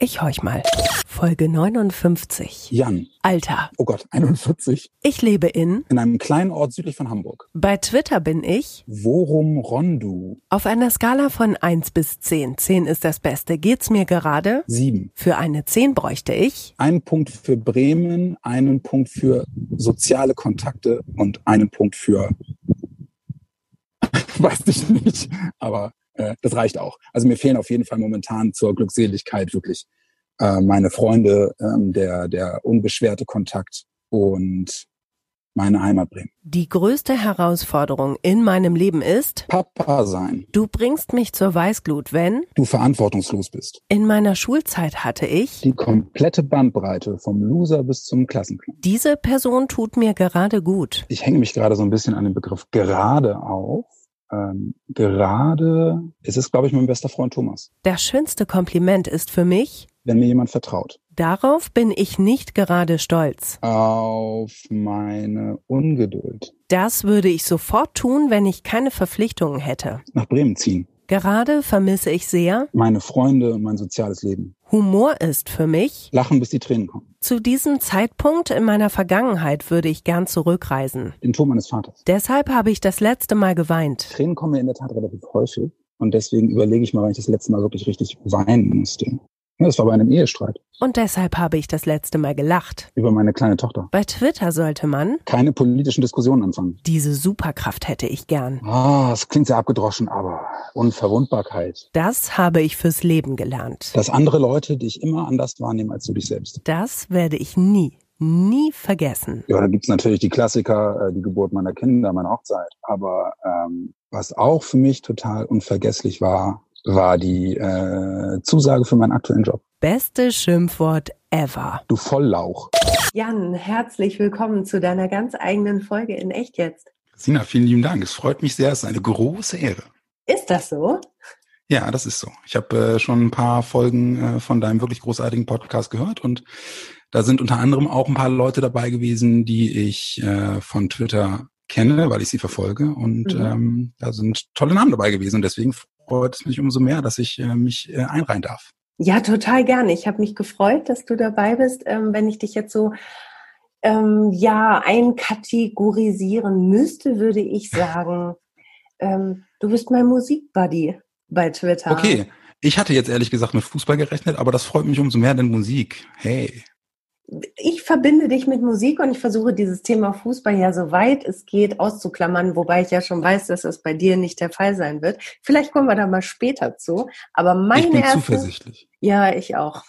Ich horch mal. Folge 59. Jan. Alter. Oh Gott, 41. Ich lebe in. In einem kleinen Ort südlich von Hamburg. Bei Twitter bin ich. Worum Rondu? Auf einer Skala von 1 bis 10. 10 ist das Beste. Geht's mir gerade? Sieben. Für eine 10 bräuchte ich. Einen Punkt für Bremen, einen Punkt für soziale Kontakte und einen Punkt für weiß ich nicht, aber äh, das reicht auch. Also mir fehlen auf jeden Fall momentan zur Glückseligkeit wirklich äh, meine Freunde, ähm, der, der unbeschwerte Kontakt und meine Heimat Bremen. Die größte Herausforderung in meinem Leben ist Papa sein. Du bringst mich zur Weißglut, wenn du verantwortungslos bist. In meiner Schulzeit hatte ich die komplette Bandbreite vom Loser bis zum Klassenclown. Diese Person tut mir gerade gut. Ich hänge mich gerade so ein bisschen an den Begriff gerade auf ähm, gerade ist es, glaube ich, mein bester Freund Thomas. Das schönste Kompliment ist für mich, wenn mir jemand vertraut. Darauf bin ich nicht gerade stolz. Auf meine Ungeduld. Das würde ich sofort tun, wenn ich keine Verpflichtungen hätte. Nach Bremen ziehen. Gerade vermisse ich sehr meine Freunde und mein soziales Leben. Humor ist für mich Lachen, bis die Tränen kommen. Zu diesem Zeitpunkt in meiner Vergangenheit würde ich gern zurückreisen. Den Tod meines Vaters. Deshalb habe ich das letzte Mal geweint. Tränen kommen mir in der Tat relativ häufig. Und deswegen überlege ich mal, wann ich das letzte Mal wirklich richtig weinen musste. Das war bei einem Ehestreit. Und deshalb habe ich das letzte Mal gelacht. Über meine kleine Tochter. Bei Twitter sollte man keine politischen Diskussionen anfangen. Diese Superkraft hätte ich gern. Ah, es klingt sehr abgedroschen, aber Unverwundbarkeit. Das habe ich fürs Leben gelernt. Dass andere Leute dich immer anders wahrnehmen als du dich selbst. Das werde ich nie, nie vergessen. Ja, da gibt's natürlich die Klassiker, äh, die Geburt meiner Kinder, meine Hochzeit. Aber ähm, was auch für mich total unvergesslich war, war die äh, Zusage für meinen aktuellen Job. Beste Schimpfwort ever. Du Volllauch. Jan, herzlich willkommen zu deiner ganz eigenen Folge in Echt jetzt. Sina, vielen lieben Dank. Es freut mich sehr. Es ist eine große Ehre. Ist das so? Ja, das ist so. Ich habe äh, schon ein paar Folgen äh, von deinem wirklich großartigen Podcast gehört und da sind unter anderem auch ein paar Leute dabei gewesen, die ich äh, von Twitter kenne, weil ich sie verfolge. Und mhm. ähm, da sind tolle Namen dabei gewesen. Und deswegen freut es mich umso mehr, dass ich äh, mich äh, einreihen darf. Ja, total gerne. Ich habe mich gefreut, dass du dabei bist. Ähm, wenn ich dich jetzt so ähm, ja einkategorisieren müsste, würde ich sagen, ähm, du bist mein Musikbuddy bei Twitter. Okay, ich hatte jetzt ehrlich gesagt mit Fußball gerechnet, aber das freut mich umso mehr, denn Musik. Hey ich verbinde dich mit Musik und ich versuche dieses Thema Fußball ja so weit es geht auszuklammern, wobei ich ja schon weiß, dass das bei dir nicht der Fall sein wird. Vielleicht kommen wir da mal später zu. Aber meine ich bin erste, zuversichtlich. Ja, ich auch.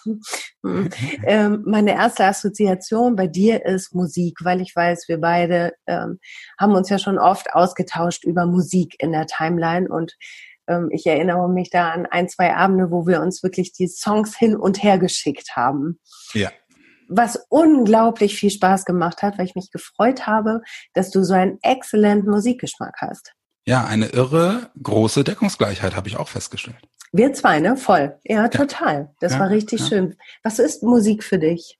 ähm, meine erste Assoziation bei dir ist Musik, weil ich weiß, wir beide ähm, haben uns ja schon oft ausgetauscht über Musik in der Timeline und ähm, ich erinnere mich da an ein, zwei Abende, wo wir uns wirklich die Songs hin und her geschickt haben. Ja was unglaublich viel Spaß gemacht hat, weil ich mich gefreut habe, dass du so einen exzellenten Musikgeschmack hast. Ja, eine irre große Deckungsgleichheit habe ich auch festgestellt. Wir zwei, ne? Voll. Ja, total. Das ja, war richtig ja. schön. Was ist Musik für dich?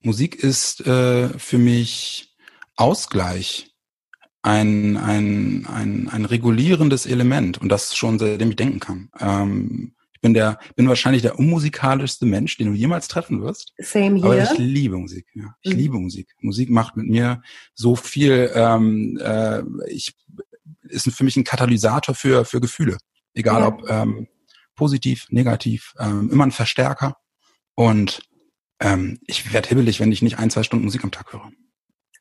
Musik ist äh, für mich Ausgleich, ein, ein, ein, ein regulierendes Element und das schon seitdem ich denken kann. Ähm, ich bin der, bin wahrscheinlich der unmusikalischste Mensch, den du jemals treffen wirst. Same here. Aber ich liebe Musik. Ja. Ich mhm. liebe Musik. Musik macht mit mir so viel. Ähm, äh, ich ist für mich ein Katalysator für für Gefühle, egal ja. ob ähm, positiv, negativ, ähm, immer ein Verstärker. Und ähm, ich werde hibbelig, wenn ich nicht ein, zwei Stunden Musik am Tag höre.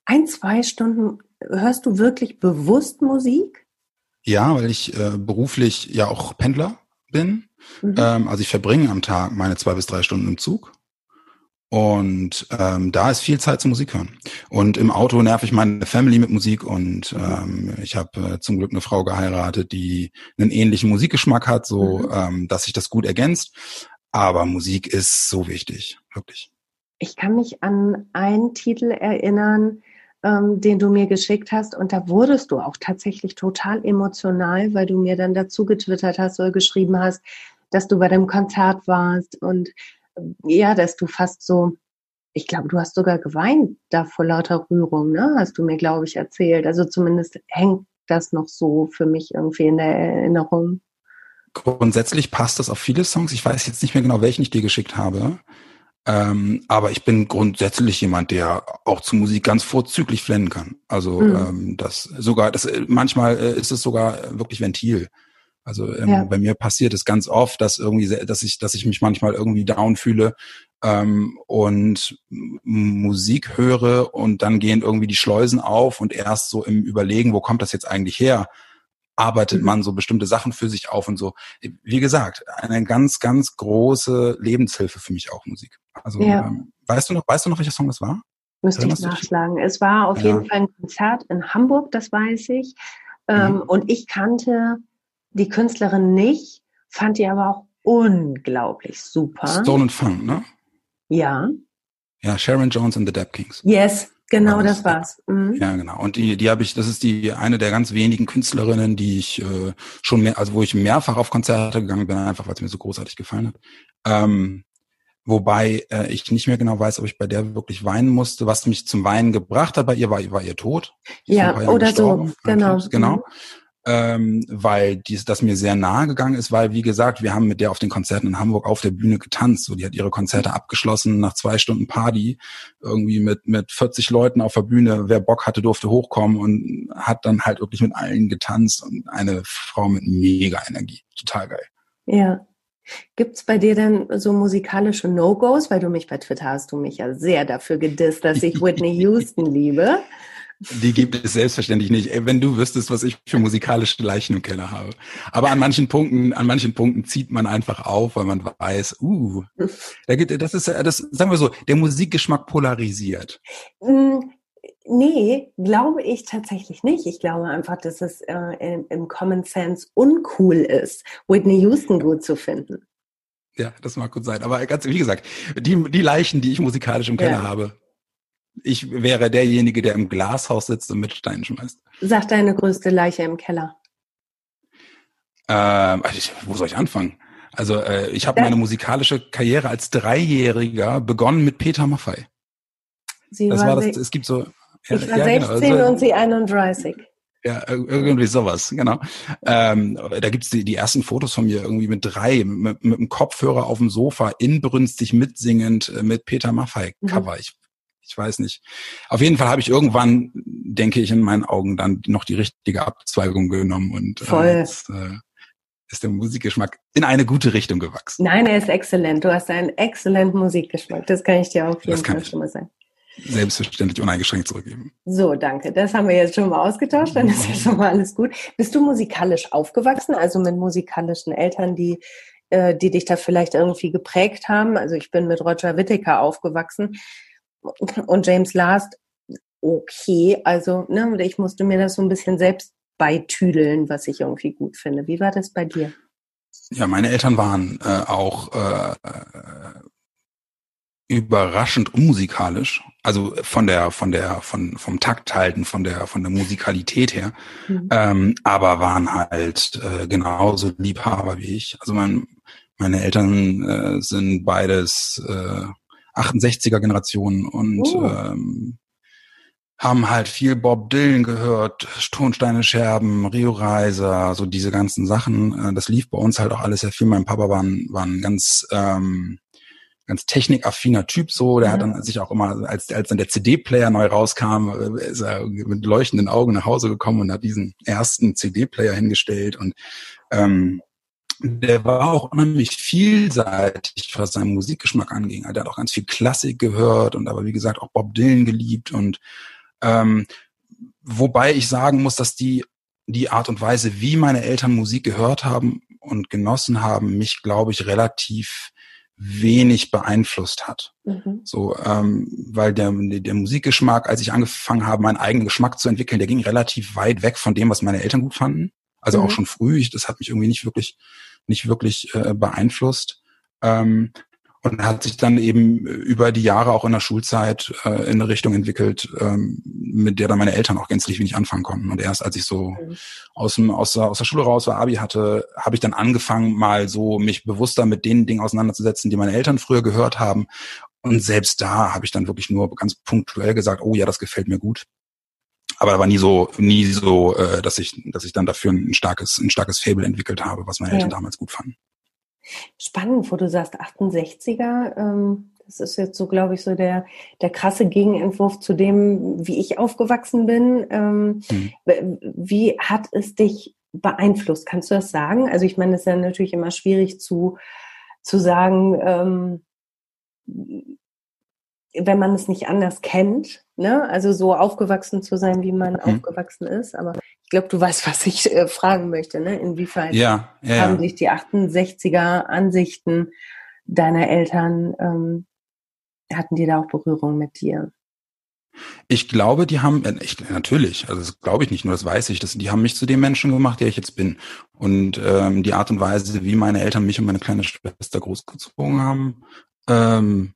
Ein, zwei Stunden hörst du wirklich bewusst Musik? Ja, weil ich äh, beruflich ja auch Pendler bin Mhm. Ähm, also ich verbringe am Tag meine zwei bis drei Stunden im Zug. Und ähm, da ist viel Zeit zum Musik hören. Und im Auto nerv ich meine Family mit Musik und ähm, ich habe äh, zum Glück eine Frau geheiratet, die einen ähnlichen Musikgeschmack hat, so mhm. ähm, dass sich das gut ergänzt. Aber Musik ist so wichtig, wirklich. Ich kann mich an einen Titel erinnern, ähm, den du mir geschickt hast. Und da wurdest du auch tatsächlich total emotional, weil du mir dann dazu getwittert hast oder geschrieben hast, dass du bei dem Konzert warst und ja, dass du fast so, ich glaube, du hast sogar geweint da vor lauter Rührung, ne? Hast du mir, glaube ich, erzählt. Also zumindest hängt das noch so für mich irgendwie in der Erinnerung. Grundsätzlich passt das auf viele Songs. Ich weiß jetzt nicht mehr genau, welchen ich dir geschickt habe. Ähm, aber ich bin grundsätzlich jemand, der auch zu Musik ganz vorzüglich flennen kann. Also mhm. ähm, das sogar, das manchmal äh, ist es sogar wirklich Ventil. Also ähm, ja. bei mir passiert es ganz oft, dass irgendwie, dass ich, dass ich mich manchmal irgendwie down fühle ähm, und Musik höre und dann gehen irgendwie die Schleusen auf und erst so im Überlegen, wo kommt das jetzt eigentlich her, arbeitet mhm. man so bestimmte Sachen für sich auf und so. Wie gesagt, eine ganz, ganz große Lebenshilfe für mich auch Musik. Also ja. ähm, weißt du noch, weißt du noch, welcher Song das war? Müsste ich nachschlagen. Es war auf ja. jeden Fall ein Konzert in Hamburg, das weiß ich. Ähm, mhm. Und ich kannte die Künstlerin nicht, fand die aber auch unglaublich super. Stone and Funk, ne? Ja. Ja, Sharon Jones and the Dap Kings. Yes, genau, das, das war's. Mhm. Ja, genau. Und die, die habe ich, das ist die eine der ganz wenigen Künstlerinnen, die ich äh, schon mehr, also wo ich mehrfach auf Konzerte gegangen bin, einfach weil es mir so großartig gefallen hat. Ähm, wobei äh, ich nicht mehr genau weiß, ob ich bei der wirklich weinen musste. Was mich zum Weinen gebracht hat bei ihr, war, war ihr Tod. Ja, oder so, genau. Genau. Mhm ähm, weil dies, das mir sehr nahe gegangen ist, weil, wie gesagt, wir haben mit der auf den Konzerten in Hamburg auf der Bühne getanzt. So, die hat ihre Konzerte abgeschlossen nach zwei Stunden Party, irgendwie mit, mit 40 Leuten auf der Bühne. Wer Bock hatte, durfte hochkommen und hat dann halt wirklich mit allen getanzt und eine Frau mit mega Energie. Total geil. Ja. Gibt's bei dir denn so musikalische No-Gos? Weil du mich bei Twitter hast du mich ja sehr dafür gedisst, dass ich Whitney Houston liebe. Die gibt es selbstverständlich nicht. Wenn du wüsstest, was ich für musikalische Leichen im Keller habe. Aber an manchen Punkten, an manchen Punkten zieht man einfach auf, weil man weiß, uh, da gibt, das ist, das, sagen wir so, der Musikgeschmack polarisiert. Nee, glaube ich tatsächlich nicht. Ich glaube einfach, dass es äh, im, im Common Sense uncool ist, Whitney Houston gut zu finden. Ja, das mag gut sein. Aber ganz, wie gesagt, die, die Leichen, die ich musikalisch im Keller ja. habe, ich wäre derjenige, der im Glashaus sitzt und mit Steinen schmeißt. Sag deine größte Leiche im Keller. Ähm, also wo soll ich anfangen? Also äh, ich habe meine musikalische Karriere als Dreijähriger begonnen mit Peter Maffei. Sie das war, das, es gibt so. Ich war ja, 16 genau, also, und sie 31. Ja, irgendwie sowas, genau. Ähm, da gibt's die, die ersten Fotos von mir irgendwie mit drei, mit, mit dem Kopfhörer auf dem Sofa, inbrünstig mitsingend äh, mit Peter Maffei Cover. Mhm. Ich ich weiß nicht. Auf jeden Fall habe ich irgendwann, denke ich, in meinen Augen dann noch die richtige Abzweigung genommen und äh, Voll. Äh, jetzt, äh, ist der Musikgeschmack in eine gute Richtung gewachsen. Nein, er ist exzellent. Du hast einen exzellenten Musikgeschmack. Das kann ich dir auf jeden Fall schon mal sagen. Selbstverständlich uneingeschränkt zurückgeben. So, danke. Das haben wir jetzt schon mal ausgetauscht. Dann ist ja schon mal alles gut. Bist du musikalisch aufgewachsen? Also mit musikalischen Eltern, die äh, die dich da vielleicht irgendwie geprägt haben. Also ich bin mit Roger Whittaker aufgewachsen und James Last, okay, also ne, ich musste mir das so ein bisschen selbst beitüdeln, was ich irgendwie gut finde. Wie war das bei dir? Ja, meine Eltern waren äh, auch äh, überraschend unmusikalisch, also von der von der von vom Takt halten, von der von der Musikalität her, mhm. ähm, aber waren halt äh, genauso Liebhaber wie ich. Also mein, meine Eltern äh, sind beides äh, 68er Generation und oh. ähm, haben halt viel Bob Dylan gehört, Tonsteine Scherben, Rio Reiser, so diese ganzen Sachen. Äh, das lief bei uns halt auch alles sehr viel. Mein Papa war ein, war ein ganz ähm, ganz technikaffiner Typ so, der ja. hat dann sich auch immer, als, als dann der CD-Player neu rauskam, äh, ist er mit leuchtenden Augen nach Hause gekommen und hat diesen ersten CD-Player hingestellt und ähm, der war auch unheimlich vielseitig, was seinen Musikgeschmack anging. Der hat auch ganz viel Klassik gehört und aber wie gesagt auch Bob Dylan geliebt und ähm, wobei ich sagen muss, dass die die Art und Weise, wie meine Eltern Musik gehört haben und genossen haben, mich glaube ich relativ wenig beeinflusst hat. Mhm. So, ähm, weil der, der Musikgeschmack, als ich angefangen habe, meinen eigenen Geschmack zu entwickeln, der ging relativ weit weg von dem, was meine Eltern gut fanden. Also mhm. auch schon früh. Ich, das hat mich irgendwie nicht wirklich, nicht wirklich äh, beeinflusst. Ähm, und hat sich dann eben über die Jahre auch in der Schulzeit äh, in eine Richtung entwickelt, ähm, mit der dann meine Eltern auch gänzlich wenig anfangen konnten. Und erst als ich so mhm. aus, dem, aus, der, aus der Schule raus war, Abi hatte, habe ich dann angefangen, mal so mich bewusster mit den Dingen auseinanderzusetzen, die meine Eltern früher gehört haben. Und selbst da habe ich dann wirklich nur ganz punktuell gesagt, oh ja, das gefällt mir gut. Aber da war nie so, nie so, äh, dass ich, dass ich dann dafür ein starkes, ein starkes Fable entwickelt habe, was meine Eltern ja. damals gut fanden. Spannend, wo du sagst 68er. Ähm, das ist jetzt so, glaube ich, so der, der krasse Gegenentwurf zu dem, wie ich aufgewachsen bin. Ähm, mhm. Wie hat es dich beeinflusst? Kannst du das sagen? Also ich meine, es ist ja natürlich immer schwierig zu, zu sagen, ähm, wenn man es nicht anders kennt, ne? Also so aufgewachsen zu sein, wie man mhm. aufgewachsen ist. Aber glaube, du weißt, was ich äh, fragen möchte, ne? Inwiefern ja, ja, haben sich die 68er Ansichten deiner Eltern, ähm, hatten die da auch Berührung mit dir? Ich glaube, die haben, äh, ich, natürlich, also das glaube ich nicht nur, das weiß ich, das, die haben mich zu dem Menschen gemacht, der ich jetzt bin. Und ähm, die Art und Weise, wie meine Eltern mich und meine kleine Schwester großgezogen haben, ähm,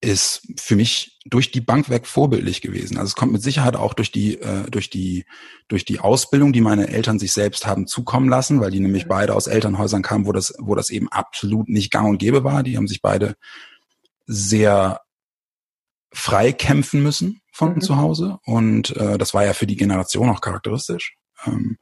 ist für mich durch die Bank weg vorbildlich gewesen. Also es kommt mit Sicherheit auch durch die äh, durch die durch die Ausbildung, die meine Eltern sich selbst haben zukommen lassen, weil die nämlich beide aus Elternhäusern kamen, wo das wo das eben absolut nicht gang und gäbe war. Die haben sich beide sehr frei kämpfen müssen von mhm. zu Hause und äh, das war ja für die Generation auch charakteristisch. Ähm,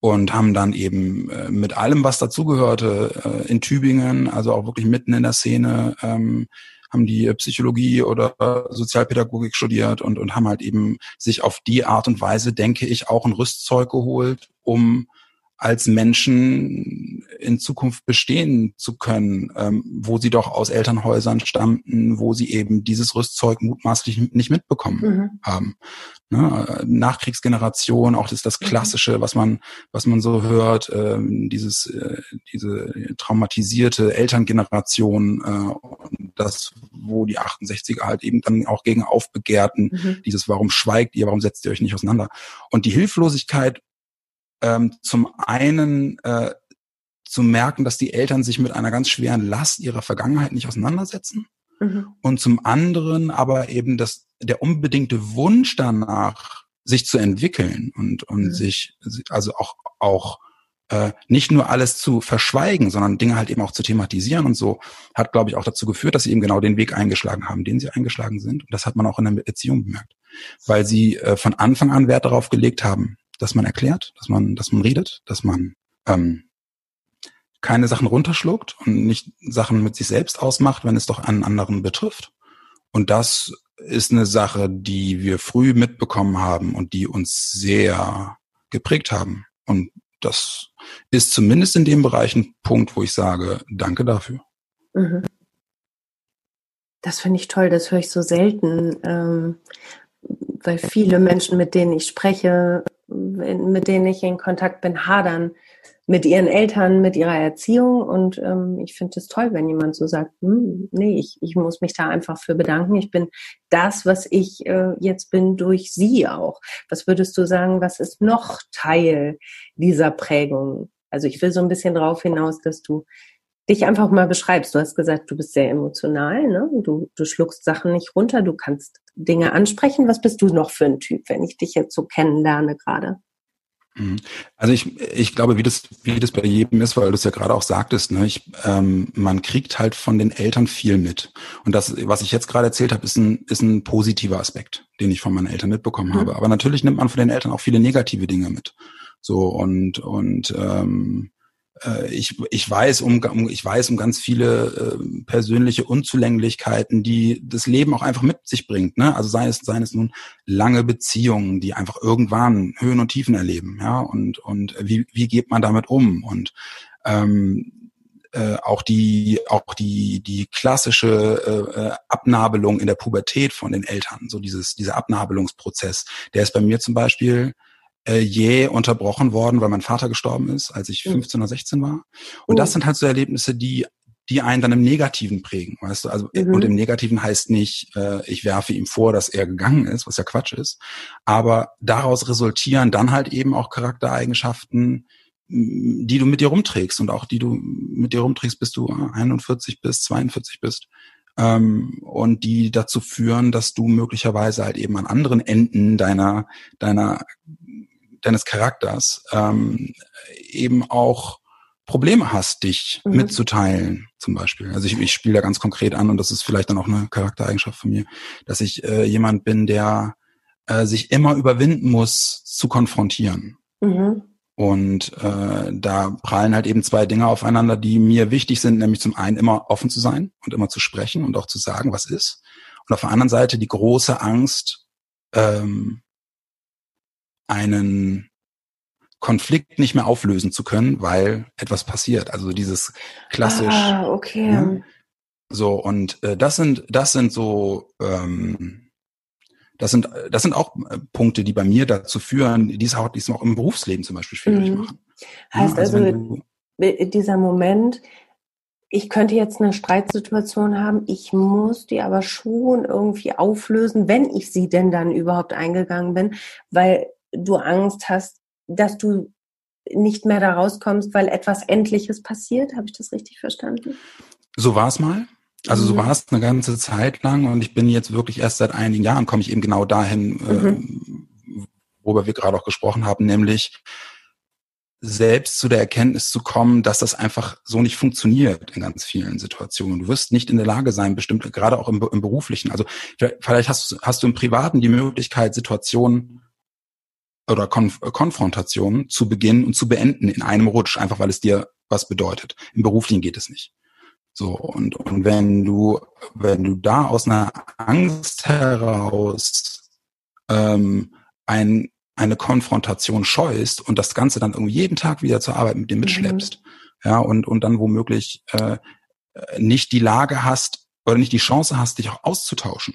und haben dann eben äh, mit allem, was dazugehörte, äh, in Tübingen, also auch wirklich mitten in der Szene, ähm, haben die Psychologie oder Sozialpädagogik studiert und, und haben halt eben sich auf die Art und Weise, denke ich, auch ein Rüstzeug geholt, um als Menschen in Zukunft bestehen zu können, ähm, wo sie doch aus Elternhäusern stammten, wo sie eben dieses Rüstzeug mutmaßlich nicht mitbekommen mhm. haben. Ne? Nachkriegsgeneration, auch das das mhm. Klassische, was man, was man so hört, ähm, dieses, äh, diese traumatisierte Elterngeneration, äh, das, wo die 68er halt eben dann auch gegen aufbegehrten, mhm. dieses, warum schweigt ihr, warum setzt ihr euch nicht auseinander? Und die Hilflosigkeit ähm, zum einen äh, zu merken, dass die Eltern sich mit einer ganz schweren Last ihrer Vergangenheit nicht auseinandersetzen. Mhm. Und zum anderen aber eben das, der unbedingte Wunsch danach, sich zu entwickeln und, und mhm. sich, also auch, auch äh, nicht nur alles zu verschweigen, sondern Dinge halt eben auch zu thematisieren und so, hat, glaube ich, auch dazu geführt, dass sie eben genau den Weg eingeschlagen haben, den sie eingeschlagen sind. Und das hat man auch in der Beziehung bemerkt. Weil sie äh, von Anfang an Wert darauf gelegt haben, dass man erklärt, dass man, dass man redet, dass man ähm, keine Sachen runterschluckt und nicht Sachen mit sich selbst ausmacht, wenn es doch einen anderen betrifft. Und das ist eine Sache, die wir früh mitbekommen haben und die uns sehr geprägt haben. Und das ist zumindest in dem Bereich ein Punkt, wo ich sage, danke dafür. Mhm. Das finde ich toll, das höre ich so selten, ähm, weil viele Menschen, mit denen ich spreche, mit denen ich in Kontakt bin, hadern mit ihren Eltern, mit ihrer Erziehung. Und ähm, ich finde es toll, wenn jemand so sagt, hm, nee, ich, ich muss mich da einfach für bedanken. Ich bin das, was ich äh, jetzt bin, durch sie auch. Was würdest du sagen, was ist noch Teil dieser Prägung? Also ich will so ein bisschen darauf hinaus, dass du dich einfach mal beschreibst. Du hast gesagt, du bist sehr emotional, ne? Du, du schluckst Sachen nicht runter, du kannst Dinge ansprechen. Was bist du noch für ein Typ, wenn ich dich jetzt so kennenlerne gerade? Mhm. Also ich, ich glaube, wie das, wie das bei jedem ist, weil du es ja gerade auch sagtest, ne, ich, ähm, man kriegt halt von den Eltern viel mit. Und das, was ich jetzt gerade erzählt habe, ist ein, ist ein positiver Aspekt, den ich von meinen Eltern mitbekommen mhm. habe. Aber natürlich nimmt man von den Eltern auch viele negative Dinge mit. So und und ähm, äh, ich, ich weiß um, ich weiß um ganz viele äh, persönliche Unzulänglichkeiten, die das Leben auch einfach mit sich bringt. Ne? Also sei es, seien es nun lange Beziehungen, die einfach irgendwann Höhen und Tiefen erleben, ja, und, und wie, wie geht man damit um? Und ähm, äh, auch die auch die die klassische äh, äh Abnabelung in der Pubertät von den Eltern, so dieses dieser Abnabelungsprozess, der ist bei mir zum Beispiel äh, jäh unterbrochen worden, weil mein Vater gestorben ist, als ich 15 mhm. oder 16 war. Und oh. das sind halt so Erlebnisse, die die einen dann im Negativen prägen, weißt du? Also mhm. und im Negativen heißt nicht, äh, ich werfe ihm vor, dass er gegangen ist, was ja Quatsch ist, aber daraus resultieren dann halt eben auch Charaktereigenschaften, die du mit dir rumträgst und auch die du mit dir rumträgst, bis du 41 bis 42 bist. Ähm, und die dazu führen, dass du möglicherweise halt eben an anderen Enden deiner, deiner, deines Charakters ähm, eben auch Probleme hast, dich mhm. mitzuteilen, zum Beispiel. Also ich, ich spiele da ganz konkret an und das ist vielleicht dann auch eine Charaktereigenschaft von mir, dass ich äh, jemand bin, der äh, sich immer überwinden muss, zu konfrontieren. Mhm. Und äh, da prallen halt eben zwei Dinge aufeinander, die mir wichtig sind, nämlich zum einen immer offen zu sein und immer zu sprechen und auch zu sagen, was ist. Und auf der anderen Seite die große Angst, ähm, einen Konflikt nicht mehr auflösen zu können, weil etwas passiert. Also dieses klassisch. Ah, okay. Ne? So, und äh, das sind, das sind so, ähm, das sind, das sind auch äh, Punkte, die bei mir dazu führen, die es auch, die es auch im Berufsleben zum Beispiel schwierig mhm. machen. Heißt ja, also, also dieser Moment, ich könnte jetzt eine Streitsituation haben, ich muss die aber schon irgendwie auflösen, wenn ich sie denn dann überhaupt eingegangen bin, weil du Angst hast, dass du nicht mehr da rauskommst, weil etwas Endliches passiert. Habe ich das richtig verstanden? So war es mal. Also so mhm. war es eine ganze Zeit lang und ich bin jetzt wirklich erst seit einigen Jahren komme ich eben genau dahin, mhm. äh, worüber wir gerade auch gesprochen haben, nämlich selbst zu der Erkenntnis zu kommen, dass das einfach so nicht funktioniert in ganz vielen Situationen. Du wirst nicht in der Lage sein, bestimmt gerade auch im, im beruflichen. Also vielleicht hast, hast du im Privaten die Möglichkeit, Situationen oder Konf Konfrontationen zu beginnen und zu beenden in einem Rutsch, einfach weil es dir was bedeutet. Im Beruflichen geht es nicht. So, und, und wenn du, wenn du da aus einer Angst heraus ähm, ein, eine Konfrontation scheust und das Ganze dann irgendwie jeden Tag wieder zur Arbeit mit dir mitschleppst, mhm. ja, und, und dann womöglich äh, nicht die Lage hast oder nicht die Chance hast, dich auch auszutauschen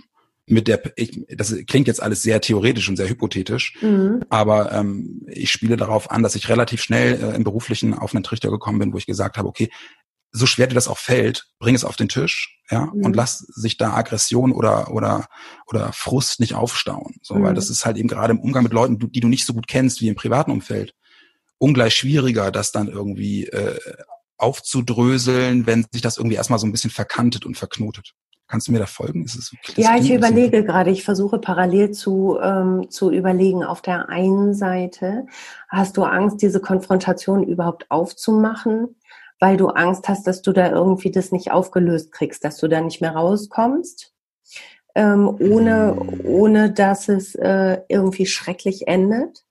mit der, ich, das klingt jetzt alles sehr theoretisch und sehr hypothetisch, mhm. aber ähm, ich spiele darauf an, dass ich relativ schnell äh, im Beruflichen auf einen Trichter gekommen bin, wo ich gesagt habe, okay, so schwer dir das auch fällt, bring es auf den Tisch, ja, mhm. und lass sich da Aggression oder oder oder Frust nicht aufstauen, so, mhm. weil das ist halt eben gerade im Umgang mit Leuten, die du nicht so gut kennst wie im privaten Umfeld, ungleich schwieriger, das dann irgendwie äh, aufzudröseln, wenn sich das irgendwie erstmal so ein bisschen verkantet und verknotet. Kannst du mir da folgen? Es, ja, ich überlege gerade, ich versuche parallel zu, ähm, zu überlegen. Auf der einen Seite hast du Angst, diese Konfrontation überhaupt aufzumachen, weil du Angst hast, dass du da irgendwie das nicht aufgelöst kriegst, dass du da nicht mehr rauskommst, ähm, ohne, hm. ohne dass es äh, irgendwie schrecklich endet.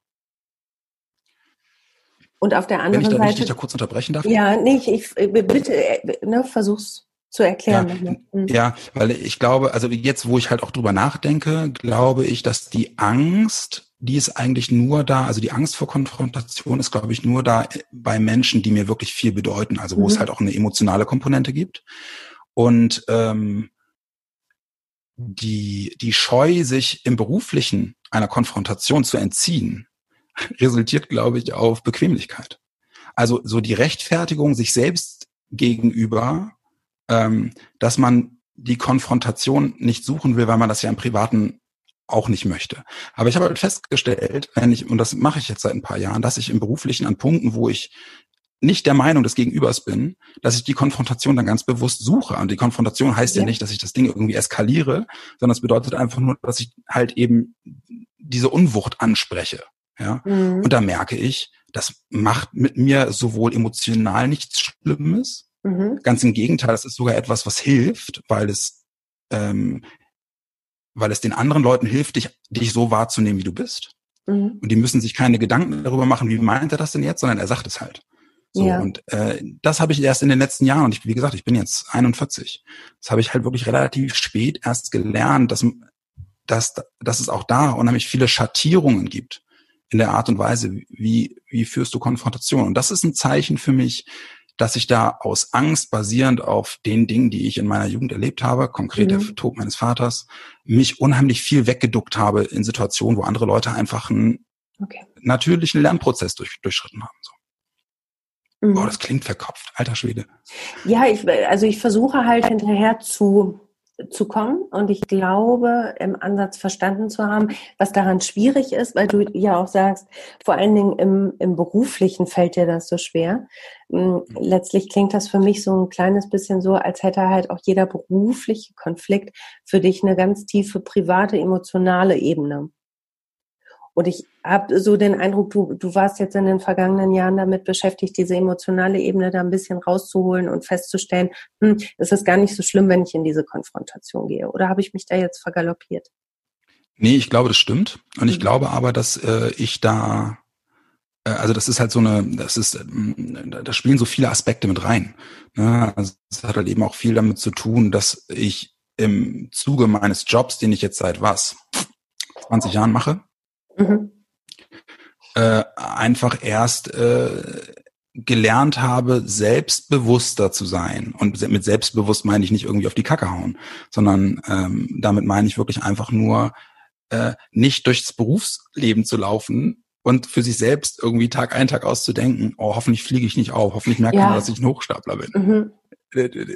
Und auf der anderen Wenn ich da, Seite. Wenn ich da kurz unterbrechen darf? Ja, nee, ich, ich bitte, äh, ne, versuch's zu erklären. Ja, mhm. ja, weil ich glaube, also jetzt, wo ich halt auch drüber nachdenke, glaube ich, dass die Angst, die ist eigentlich nur da, also die Angst vor Konfrontation ist, glaube ich, nur da bei Menschen, die mir wirklich viel bedeuten, also wo mhm. es halt auch eine emotionale Komponente gibt. Und ähm, die, die Scheu, sich im Beruflichen einer Konfrontation zu entziehen, resultiert, glaube ich, auf Bequemlichkeit. Also so die Rechtfertigung sich selbst gegenüber ähm, dass man die Konfrontation nicht suchen will, weil man das ja im Privaten auch nicht möchte. Aber ich habe halt festgestellt, wenn ich, und das mache ich jetzt seit ein paar Jahren, dass ich im Beruflichen an Punkten, wo ich nicht der Meinung des Gegenübers bin, dass ich die Konfrontation dann ganz bewusst suche. Und die Konfrontation heißt ja, ja nicht, dass ich das Ding irgendwie eskaliere, sondern es bedeutet einfach nur, dass ich halt eben diese Unwucht anspreche. Ja. Mhm. Und da merke ich, das macht mit mir sowohl emotional nichts Schlimmes, Mhm. Ganz im Gegenteil, das ist sogar etwas, was hilft, weil es, ähm, weil es den anderen Leuten hilft, dich, dich so wahrzunehmen, wie du bist. Mhm. Und die müssen sich keine Gedanken darüber machen, wie meint er das denn jetzt, sondern er sagt es halt. So, ja. und äh, das habe ich erst in den letzten Jahren, und ich, wie gesagt, ich bin jetzt 41. Das habe ich halt wirklich relativ spät erst gelernt, dass, dass, dass es auch da unheimlich viele Schattierungen gibt in der Art und Weise, wie, wie führst du Konfrontation. Und das ist ein Zeichen für mich, dass ich da aus Angst basierend auf den Dingen, die ich in meiner Jugend erlebt habe, konkret mhm. der Tod meines Vaters, mich unheimlich viel weggeduckt habe in Situationen, wo andere Leute einfach einen okay. natürlichen Lernprozess durch, durchschritten haben. So. Mhm. Boah, das klingt verkopft, alter Schwede. Ja, ich, also ich versuche halt hinterher zu zu kommen und ich glaube, im Ansatz verstanden zu haben, was daran schwierig ist, weil du ja auch sagst, vor allen Dingen im, im beruflichen fällt dir das so schwer. Hm, letztlich klingt das für mich so ein kleines bisschen so, als hätte halt auch jeder berufliche Konflikt für dich eine ganz tiefe private, emotionale Ebene. Und ich habe so den Eindruck, du, du warst jetzt in den vergangenen Jahren damit beschäftigt, diese emotionale Ebene da ein bisschen rauszuholen und festzustellen, hm, es ist gar nicht so schlimm, wenn ich in diese Konfrontation gehe. Oder habe ich mich da jetzt vergaloppiert? Nee, ich glaube, das stimmt. Und ich mhm. glaube aber, dass äh, ich da, äh, also das ist halt so eine, das ist, äh, da spielen so viele Aspekte mit rein. Ne? Also es hat halt eben auch viel damit zu tun, dass ich im Zuge meines Jobs, den ich jetzt seit was, 20 Jahren mache, mhm. äh, einfach erst äh, gelernt habe, selbstbewusster zu sein. Und mit selbstbewusst meine ich nicht irgendwie auf die Kacke hauen, sondern ähm, damit meine ich wirklich einfach nur, äh, nicht durchs Berufsleben zu laufen und für sich selbst irgendwie Tag ein, Tag auszudenken, oh, hoffentlich fliege ich nicht auf, hoffentlich merkt ja. man, dass ich ein Hochstapler bin. Mhm.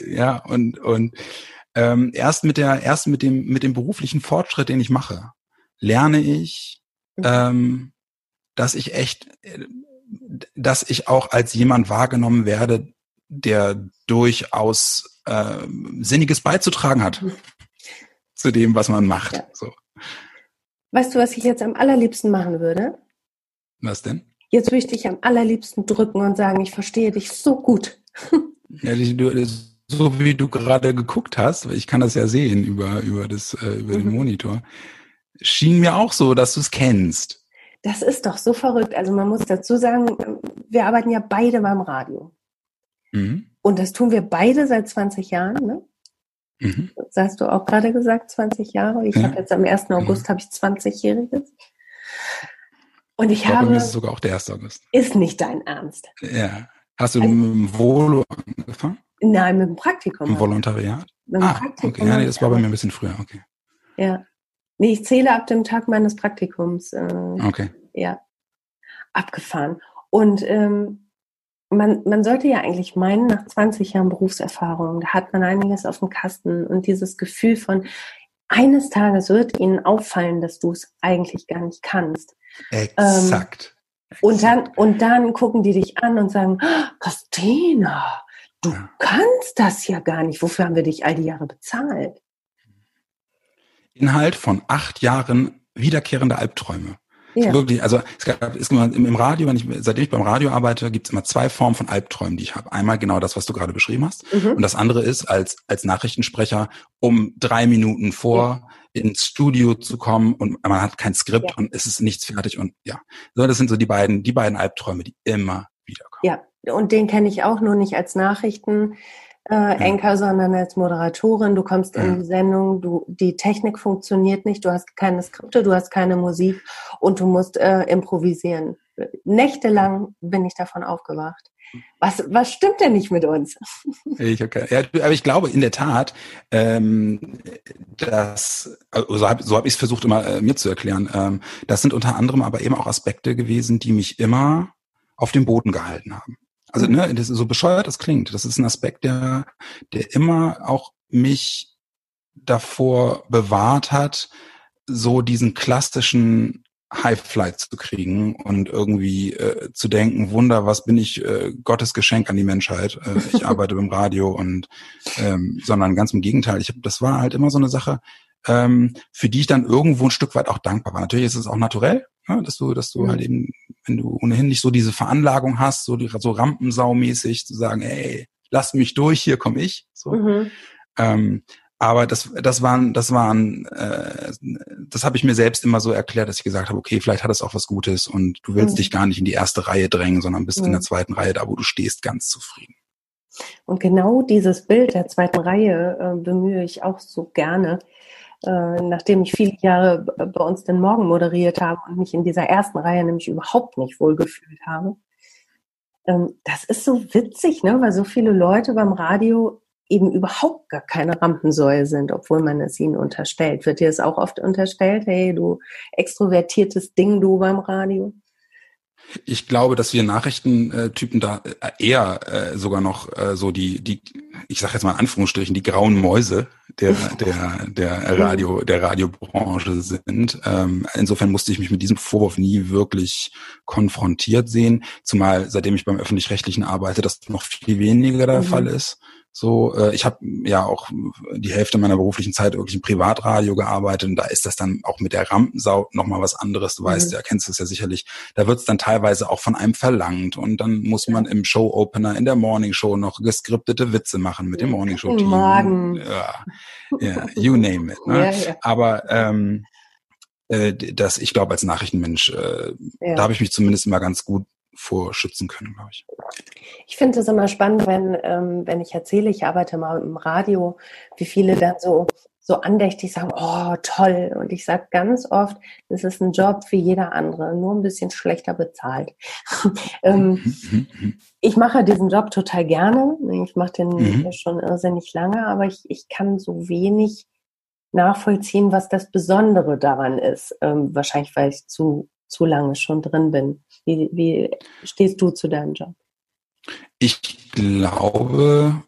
Ja, und, und ähm, erst mit der, erst mit dem, mit dem beruflichen Fortschritt, den ich mache, lerne ich, Ähm, dass ich echt, dass ich auch als jemand wahrgenommen werde, der durchaus äh, Sinniges beizutragen hat mhm. zu dem, was man macht. Ja. So. Weißt du, was ich jetzt am allerliebsten machen würde? Was denn? Jetzt würde ich dich am allerliebsten drücken und sagen, ich verstehe dich so gut. ja, du, so wie du gerade geguckt hast, ich kann das ja sehen über, über, das, äh, über mhm. den Monitor, schien mir auch so, dass du es kennst. Das ist doch so verrückt. Also man muss dazu sagen, wir arbeiten ja beide beim Radio. Mhm. Und das tun wir beide seit 20 Jahren, ne? Mhm. Das hast du auch gerade gesagt, 20 Jahre. Ich ja. habe jetzt am 1. August mhm. habe ich 20-Jähriges. Und ich, ich glaube, habe. Mir ist sogar auch der 1. August. Ist nicht dein Ernst. Ja. Hast du also, mit dem Volo angefangen? Nein, mit dem Praktikum. Im Volontariat? Mit dem ah, Praktikum okay. Ja, nee, das war bei mir ein bisschen früher, okay. Ja. Nee, ich zähle ab dem Tag meines Praktikums. Äh, okay. Ja. Abgefahren. Und ähm, man, man sollte ja eigentlich meinen, nach 20 Jahren Berufserfahrung, da hat man einiges auf dem Kasten und dieses Gefühl von, eines Tages wird ihnen auffallen, dass du es eigentlich gar nicht kannst. Exakt. Ähm, und dann, und dann gucken die dich an und sagen, Christina, du ja. kannst das ja gar nicht. Wofür haben wir dich all die Jahre bezahlt? Inhalt von acht Jahren wiederkehrende Albträume. Ja. Wirklich, also es gab es immer, im Radio, wenn ich, seitdem ich beim Radio arbeite, gibt es immer zwei Formen von Albträumen, die ich habe. Einmal genau das, was du gerade beschrieben hast, mhm. und das andere ist als als Nachrichtensprecher, um drei Minuten vor ja. ins Studio zu kommen und man hat kein Skript ja. und es ist nichts fertig und ja, so das sind so die beiden die beiden Albträume, die immer wiederkommen. Ja, und den kenne ich auch nur nicht als Nachrichten äh, Anchor, sondern als Moderatorin. Du kommst in die Sendung, du, die Technik funktioniert nicht, du hast keine Skripte, du hast keine Musik und du musst äh, improvisieren. Nächtelang bin ich davon aufgewacht. Was, was stimmt denn nicht mit uns? Ich okay. ja, aber ich glaube in der Tat, ähm, dass, also so habe so hab ich es versucht immer äh, mir zu erklären, ähm, das sind unter anderem aber eben auch Aspekte gewesen, die mich immer auf dem Boden gehalten haben. Also, ne, das ist so bescheuert das klingt. Das ist ein Aspekt, der, der immer auch mich davor bewahrt hat, so diesen klassischen High Flight zu kriegen und irgendwie äh, zu denken, Wunder, was bin ich, äh, Gottes Geschenk an die Menschheit. Äh, ich arbeite beim Radio und ähm, sondern ganz im Gegenteil. Ich hab, das war halt immer so eine Sache, ähm, für die ich dann irgendwo ein Stück weit auch dankbar war. Natürlich ist es auch naturell, ne, dass du, dass du mhm. halt eben, wenn du ohnehin nicht so diese Veranlagung hast, so, die, so Rampensaumäßig zu sagen, ey, lass mich durch, hier komme ich. So. Mhm. Ähm, aber das, das waren, das waren, äh, das habe ich mir selbst immer so erklärt, dass ich gesagt habe, okay, vielleicht hat es auch was Gutes und du willst mhm. dich gar nicht in die erste Reihe drängen, sondern bist mhm. in der zweiten Reihe, da wo du stehst, ganz zufrieden. Und genau dieses Bild der zweiten Reihe äh, bemühe ich auch so gerne, nachdem ich viele Jahre bei uns den Morgen moderiert habe und mich in dieser ersten Reihe nämlich überhaupt nicht wohlgefühlt habe. Ähm, das ist so witzig, ne? weil so viele Leute beim Radio eben überhaupt gar keine Rampensäue sind, obwohl man es ihnen unterstellt. Wird dir es auch oft unterstellt, hey, du extrovertiertes Ding, du beim Radio? Ich glaube, dass wir Nachrichtentypen da äh, eher äh, sogar noch äh, so die, die, ich sage jetzt mal in Anführungsstrichen, die grauen Mäuse der, der, der Radio, der Radiobranche sind. Ähm, insofern musste ich mich mit diesem Vorwurf nie wirklich konfrontiert sehen, zumal seitdem ich beim öffentlich-rechtlichen arbeite, das noch viel weniger der mhm. Fall ist. So, äh, ich habe ja auch die Hälfte meiner beruflichen Zeit wirklich im Privatradio gearbeitet und da ist das dann auch mit der Rampensau nochmal was anderes. Du mhm. weißt, du erkennst es ja sicherlich. Da wird es dann teilweise auch von einem verlangt und dann muss man im Show-Opener in der Morning-Show noch geskriptete Witze machen mit dem Morning-Show-Team. Ja, ja, you name it. Ne? Ja, ja. Aber ähm, äh, das, ich glaube, als Nachrichtenmensch, äh, ja. da habe ich mich zumindest immer ganz gut vor schützen können, glaube ich. Ich finde es immer spannend, wenn, ähm, wenn ich erzähle, ich arbeite mal im Radio, wie viele dann so, so andächtig sagen, oh, toll. Und ich sage ganz oft, das ist ein Job wie jeder andere, nur ein bisschen schlechter bezahlt. ähm, mhm. ich mache diesen Job total gerne. Ich mache den mhm. schon irrsinnig lange, aber ich, ich kann so wenig nachvollziehen, was das Besondere daran ist. Ähm, wahrscheinlich, weil ich zu, zu lange schon drin bin. Wie, wie stehst du zu deinem Job? Ich glaube,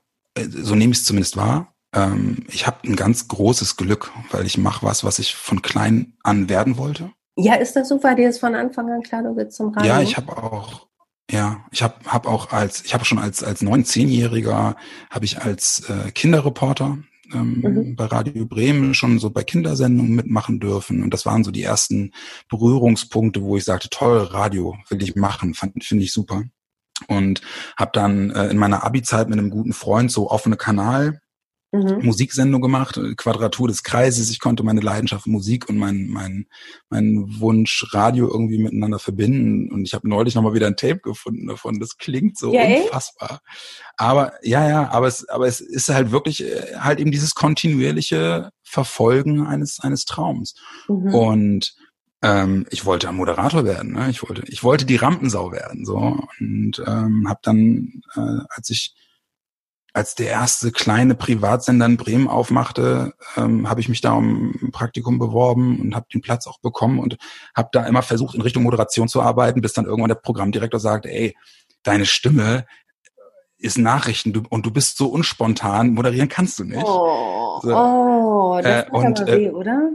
so nehme ich es zumindest wahr. Ähm, ich habe ein ganz großes Glück, weil ich mache was, was ich von klein an werden wollte. Ja, ist das so? War dir das von Anfang an klar, du willst zum Radio? Ja, ich habe auch, ja, ich habe hab auch als, ich habe schon als als neun, zehnjähriger habe ich als äh, Kinderreporter ähm, mhm. bei Radio Bremen schon so bei Kindersendungen mitmachen dürfen. Und das waren so die ersten Berührungspunkte, wo ich sagte, toll, Radio will ich machen, finde ich super. Und habe dann äh, in meiner Abi-Zeit mit einem guten Freund so offene Kanal mhm. Musiksendung gemacht, äh, Quadratur des Kreises. Ich konnte meine Leidenschaft Musik und mein, mein, mein Wunsch Radio irgendwie miteinander verbinden. Und ich habe neulich nochmal wieder ein Tape gefunden davon. Das klingt so ja, unfassbar. Aber ja, ja, aber es, aber es ist halt wirklich äh, halt eben dieses kontinuierliche Verfolgen eines, eines Traums. Mhm. Und ähm, ich wollte ein Moderator werden. Ne? Ich wollte, ich wollte die Rampensau werden. So und ähm, habe dann, äh, als ich als der erste kleine Privatsender in Bremen aufmachte, ähm, habe ich mich da um ein Praktikum beworben und habe den Platz auch bekommen und habe da immer versucht, in Richtung Moderation zu arbeiten, bis dann irgendwann der Programmdirektor sagte, ey, deine Stimme ist Nachrichten du, und du bist so unspontan, moderieren kannst du nicht. Oh, so, oh das äh, und, aber weh, äh, oder?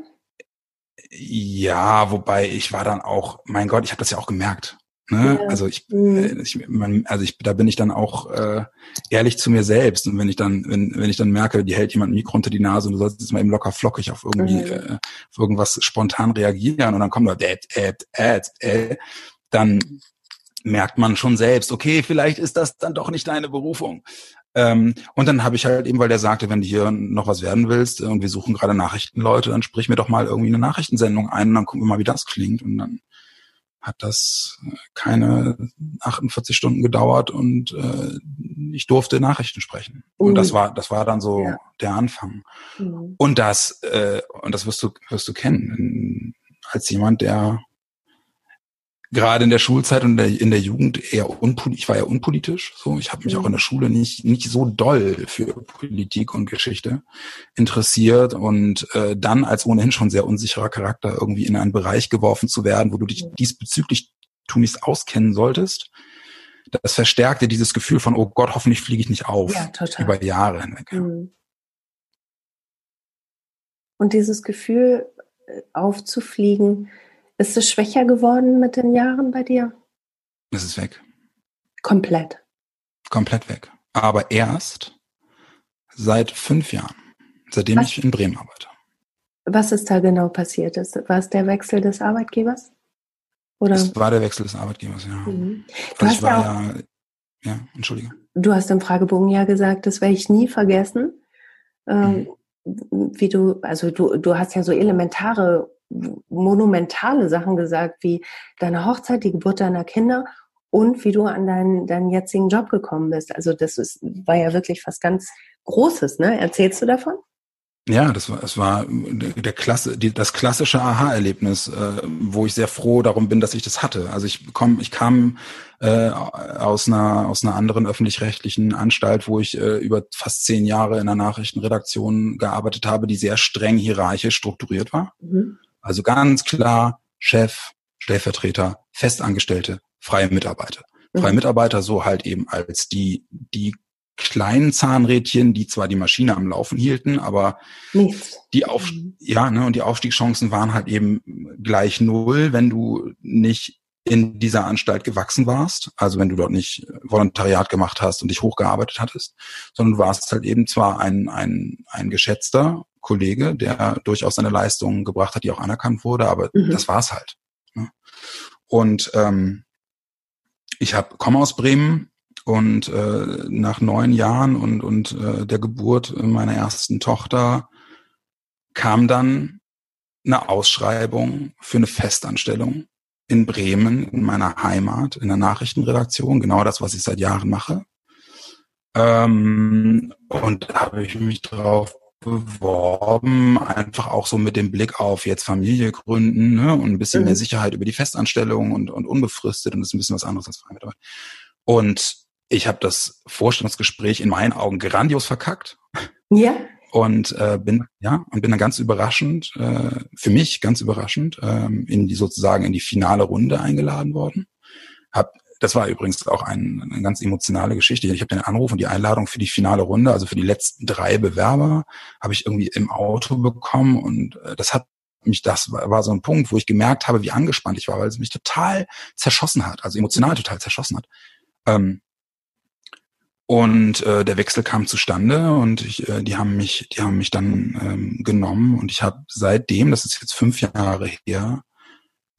Ja, wobei ich war dann auch, mein Gott, ich habe das ja auch gemerkt. Ne? Ja. Also ich, mhm. Äh, ich man, also ich, da bin ich dann auch äh, ehrlich zu mir selbst. Und wenn ich dann, wenn, wenn ich dann merke, die hält jemand ein Mikro unter die Nase und du sollst jetzt mal eben locker flockig auf irgendwie, mhm. äh, auf irgendwas spontan reagieren und dann kommt da, äh, äh, äh, äh, dann merkt man schon selbst, okay, vielleicht ist das dann doch nicht deine Berufung. Ähm, und dann habe ich halt eben, weil der sagte, wenn du hier noch was werden willst und wir suchen gerade Nachrichtenleute, dann sprich mir doch mal irgendwie eine Nachrichtensendung ein und dann gucken wir mal, wie das klingt. Und dann hat das äh, keine 48 Stunden gedauert und äh, ich durfte Nachrichten sprechen. Und das war das war dann so ja. der Anfang. Mhm. Und das äh, und das wirst du wirst du kennen als jemand, der gerade in der Schulzeit und in der Jugend eher unpolitisch, ich war ja unpolitisch, so ich habe mich mhm. auch in der Schule nicht nicht so doll für Politik und Geschichte interessiert und äh, dann als ohnehin schon sehr unsicherer Charakter irgendwie in einen Bereich geworfen zu werden, wo du dich mhm. diesbezüglich tunlichst auskennen solltest. Das verstärkte dieses Gefühl von, oh Gott, hoffentlich fliege ich nicht auf. Ja, total. Über Jahre hinweg. Mhm. Und dieses Gefühl äh, aufzufliegen, ist es schwächer geworden mit den Jahren bei dir? Es ist weg. Komplett. Komplett weg. Aber erst seit fünf Jahren, seitdem Was? ich in Bremen arbeite. Was ist da genau passiert? War es der Wechsel des Arbeitgebers? Oder? Es war der Wechsel des Arbeitgebers, ja. Mhm. Du ich war ja, auch, ja, ja, entschuldige. Du hast im Fragebogen ja gesagt, das werde ich nie vergessen. Ähm, mhm. Wie du, also du, du hast ja so elementare monumentale Sachen gesagt, wie deine Hochzeit, die Geburt deiner Kinder und wie du an deinen, deinen jetzigen Job gekommen bist. Also das ist, war ja wirklich was ganz Großes, ne? Erzählst du davon? Ja, das war, es war der Klasse, die, das klassische Aha-Erlebnis, äh, wo ich sehr froh darum bin, dass ich das hatte. Also ich komm, ich kam äh, aus einer aus einer anderen öffentlich-rechtlichen Anstalt, wo ich äh, über fast zehn Jahre in einer Nachrichtenredaktion gearbeitet habe, die sehr streng hierarchisch strukturiert war. Mhm. Also ganz klar Chef, Stellvertreter, Festangestellte, freie Mitarbeiter. Freie mhm. Mitarbeiter so halt eben als die, die kleinen Zahnrädchen, die zwar die Maschine am Laufen hielten, aber Nichts. die Auf mhm. ja, ne, und die Aufstiegschancen waren halt eben gleich null, wenn du nicht in dieser Anstalt gewachsen warst, also wenn du dort nicht Volontariat gemacht hast und dich hochgearbeitet hattest, sondern du warst halt eben zwar ein, ein, ein geschätzter Kollege, der durchaus seine Leistungen gebracht hat, die auch anerkannt wurde, aber mhm. das war's halt. Ne? Und ähm, ich habe komme aus Bremen und äh, nach neun Jahren und, und äh, der Geburt meiner ersten Tochter kam dann eine Ausschreibung für eine Festanstellung in Bremen, in meiner Heimat, in der Nachrichtenredaktion, genau das, was ich seit Jahren mache. Ähm, und da habe ich mich drauf beworben, einfach auch so mit dem Blick auf jetzt Familie gründen ne, und ein bisschen mhm. mehr Sicherheit über die Festanstellung und, und unbefristet und das ist ein bisschen was anderes als Freimitarbeit. Und ich habe das Vorstellungsgespräch in meinen Augen grandios verkackt. Ja. Und äh, bin ja und bin dann ganz überraschend, äh, für mich ganz überraschend, ähm, in die sozusagen in die finale Runde eingeladen worden. Hab das war übrigens auch ein, eine ganz emotionale Geschichte. Ich habe den Anruf und die Einladung für die finale Runde, also für die letzten drei Bewerber, habe ich irgendwie im Auto bekommen und äh, das hat mich, das war, so ein Punkt, wo ich gemerkt habe, wie angespannt ich war, weil es mich total zerschossen hat, also emotional total zerschossen hat. Ähm, und äh, der Wechsel kam zustande und ich, äh, die haben mich, die haben mich dann ähm, genommen und ich habe seitdem, das ist jetzt fünf Jahre her,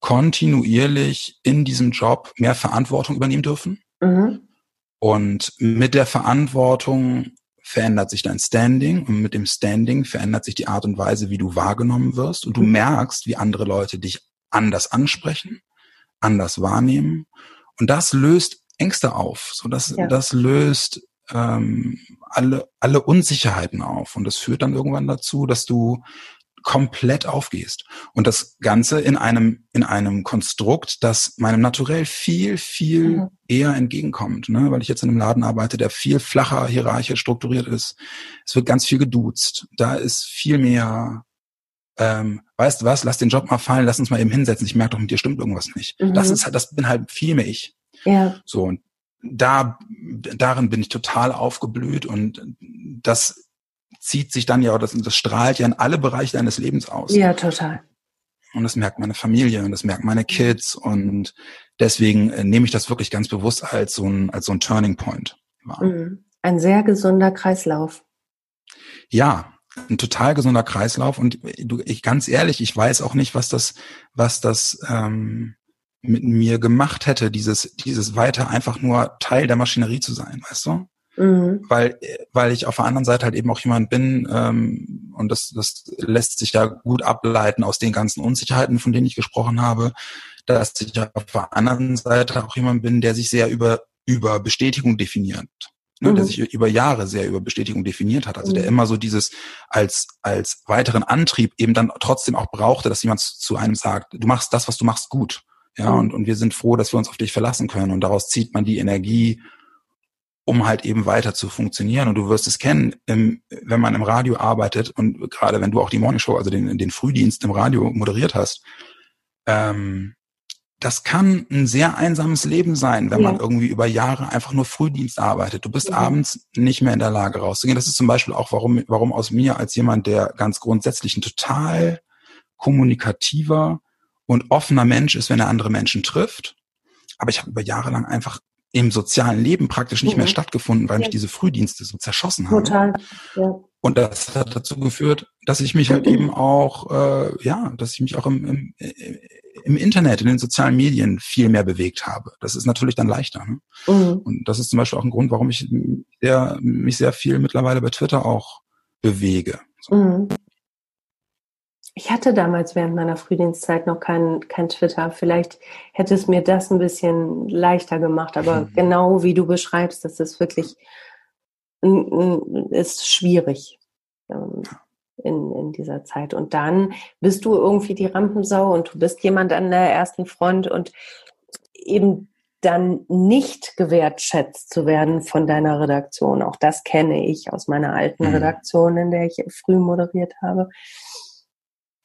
kontinuierlich in diesem Job mehr Verantwortung übernehmen dürfen. Mhm. Und mit der Verantwortung verändert sich dein Standing und mit dem Standing verändert sich die Art und Weise, wie du wahrgenommen wirst und du mhm. merkst, wie andere Leute dich anders ansprechen, anders wahrnehmen und das löst Ängste auf, so dass ja. das löst ähm, alle alle Unsicherheiten auf und das führt dann irgendwann dazu, dass du komplett aufgehst. Und das Ganze in einem, in einem Konstrukt, das meinem Naturell viel, viel mhm. eher entgegenkommt, ne? weil ich jetzt in einem Laden arbeite, der viel flacher hierarchisch strukturiert ist. Es wird ganz viel geduzt. Da ist viel mehr, ähm, weißt du was, lass den Job mal fallen, lass uns mal eben hinsetzen. Ich merke doch, mit dir stimmt irgendwas nicht. Mhm. Das ist halt, das bin halt viel mehr ich. Ja. So, und da, darin bin ich total aufgeblüht und das zieht sich dann ja, das, das strahlt ja in alle Bereiche deines Lebens aus. Ja, total. Und das merkt meine Familie und das merken meine Kids und deswegen äh, nehme ich das wirklich ganz bewusst als so ein, als so ein Turning Point wahr. Mhm. Ein sehr gesunder Kreislauf. Ja, ein total gesunder Kreislauf und du, ich ganz ehrlich, ich weiß auch nicht, was das, was das ähm, mit mir gemacht hätte, dieses, dieses weiter einfach nur Teil der Maschinerie zu sein, weißt du? Mhm. Weil, weil ich auf der anderen Seite halt eben auch jemand bin, ähm, und das, das lässt sich ja gut ableiten aus den ganzen Unsicherheiten, von denen ich gesprochen habe, dass ich auf der anderen Seite auch jemand bin, der sich sehr über, über Bestätigung definiert. Ne, mhm. der sich über Jahre sehr über Bestätigung definiert hat. Also mhm. der immer so dieses als, als weiteren Antrieb eben dann trotzdem auch brauchte, dass jemand zu einem sagt, du machst das, was du machst, gut. Ja, mhm. und, und wir sind froh, dass wir uns auf dich verlassen können. Und daraus zieht man die Energie, um halt eben weiter zu funktionieren. Und du wirst es kennen, im, wenn man im Radio arbeitet und gerade wenn du auch die Morning Show, also den, den Frühdienst im Radio moderiert hast, ähm, das kann ein sehr einsames Leben sein, wenn ja. man irgendwie über Jahre einfach nur Frühdienst arbeitet. Du bist ja. abends nicht mehr in der Lage rauszugehen. Das ist zum Beispiel auch, warum, warum aus mir als jemand, der ganz grundsätzlich ein total kommunikativer und offener Mensch ist, wenn er andere Menschen trifft. Aber ich habe über Jahre lang einfach im sozialen Leben praktisch nicht mhm. mehr stattgefunden, weil mich diese Frühdienste so zerschossen haben. Total. Ja. Und das hat dazu geführt, dass ich mich halt eben auch, äh, ja, dass ich mich auch im, im, im Internet, in den sozialen Medien viel mehr bewegt habe. Das ist natürlich dann leichter. Ne? Mhm. Und das ist zum Beispiel auch ein Grund, warum ich sehr, mich sehr viel mittlerweile bei Twitter auch bewege. So. Mhm. Ich hatte damals während meiner Frühdienstzeit noch kein, kein Twitter. Vielleicht hätte es mir das ein bisschen leichter gemacht, aber mhm. genau wie du beschreibst, das ist wirklich ist schwierig ähm, in, in dieser Zeit. Und dann bist du irgendwie die Rampensau und du bist jemand an der ersten Front und eben dann nicht gewertschätzt zu werden von deiner Redaktion. Auch das kenne ich aus meiner alten mhm. Redaktion, in der ich früh moderiert habe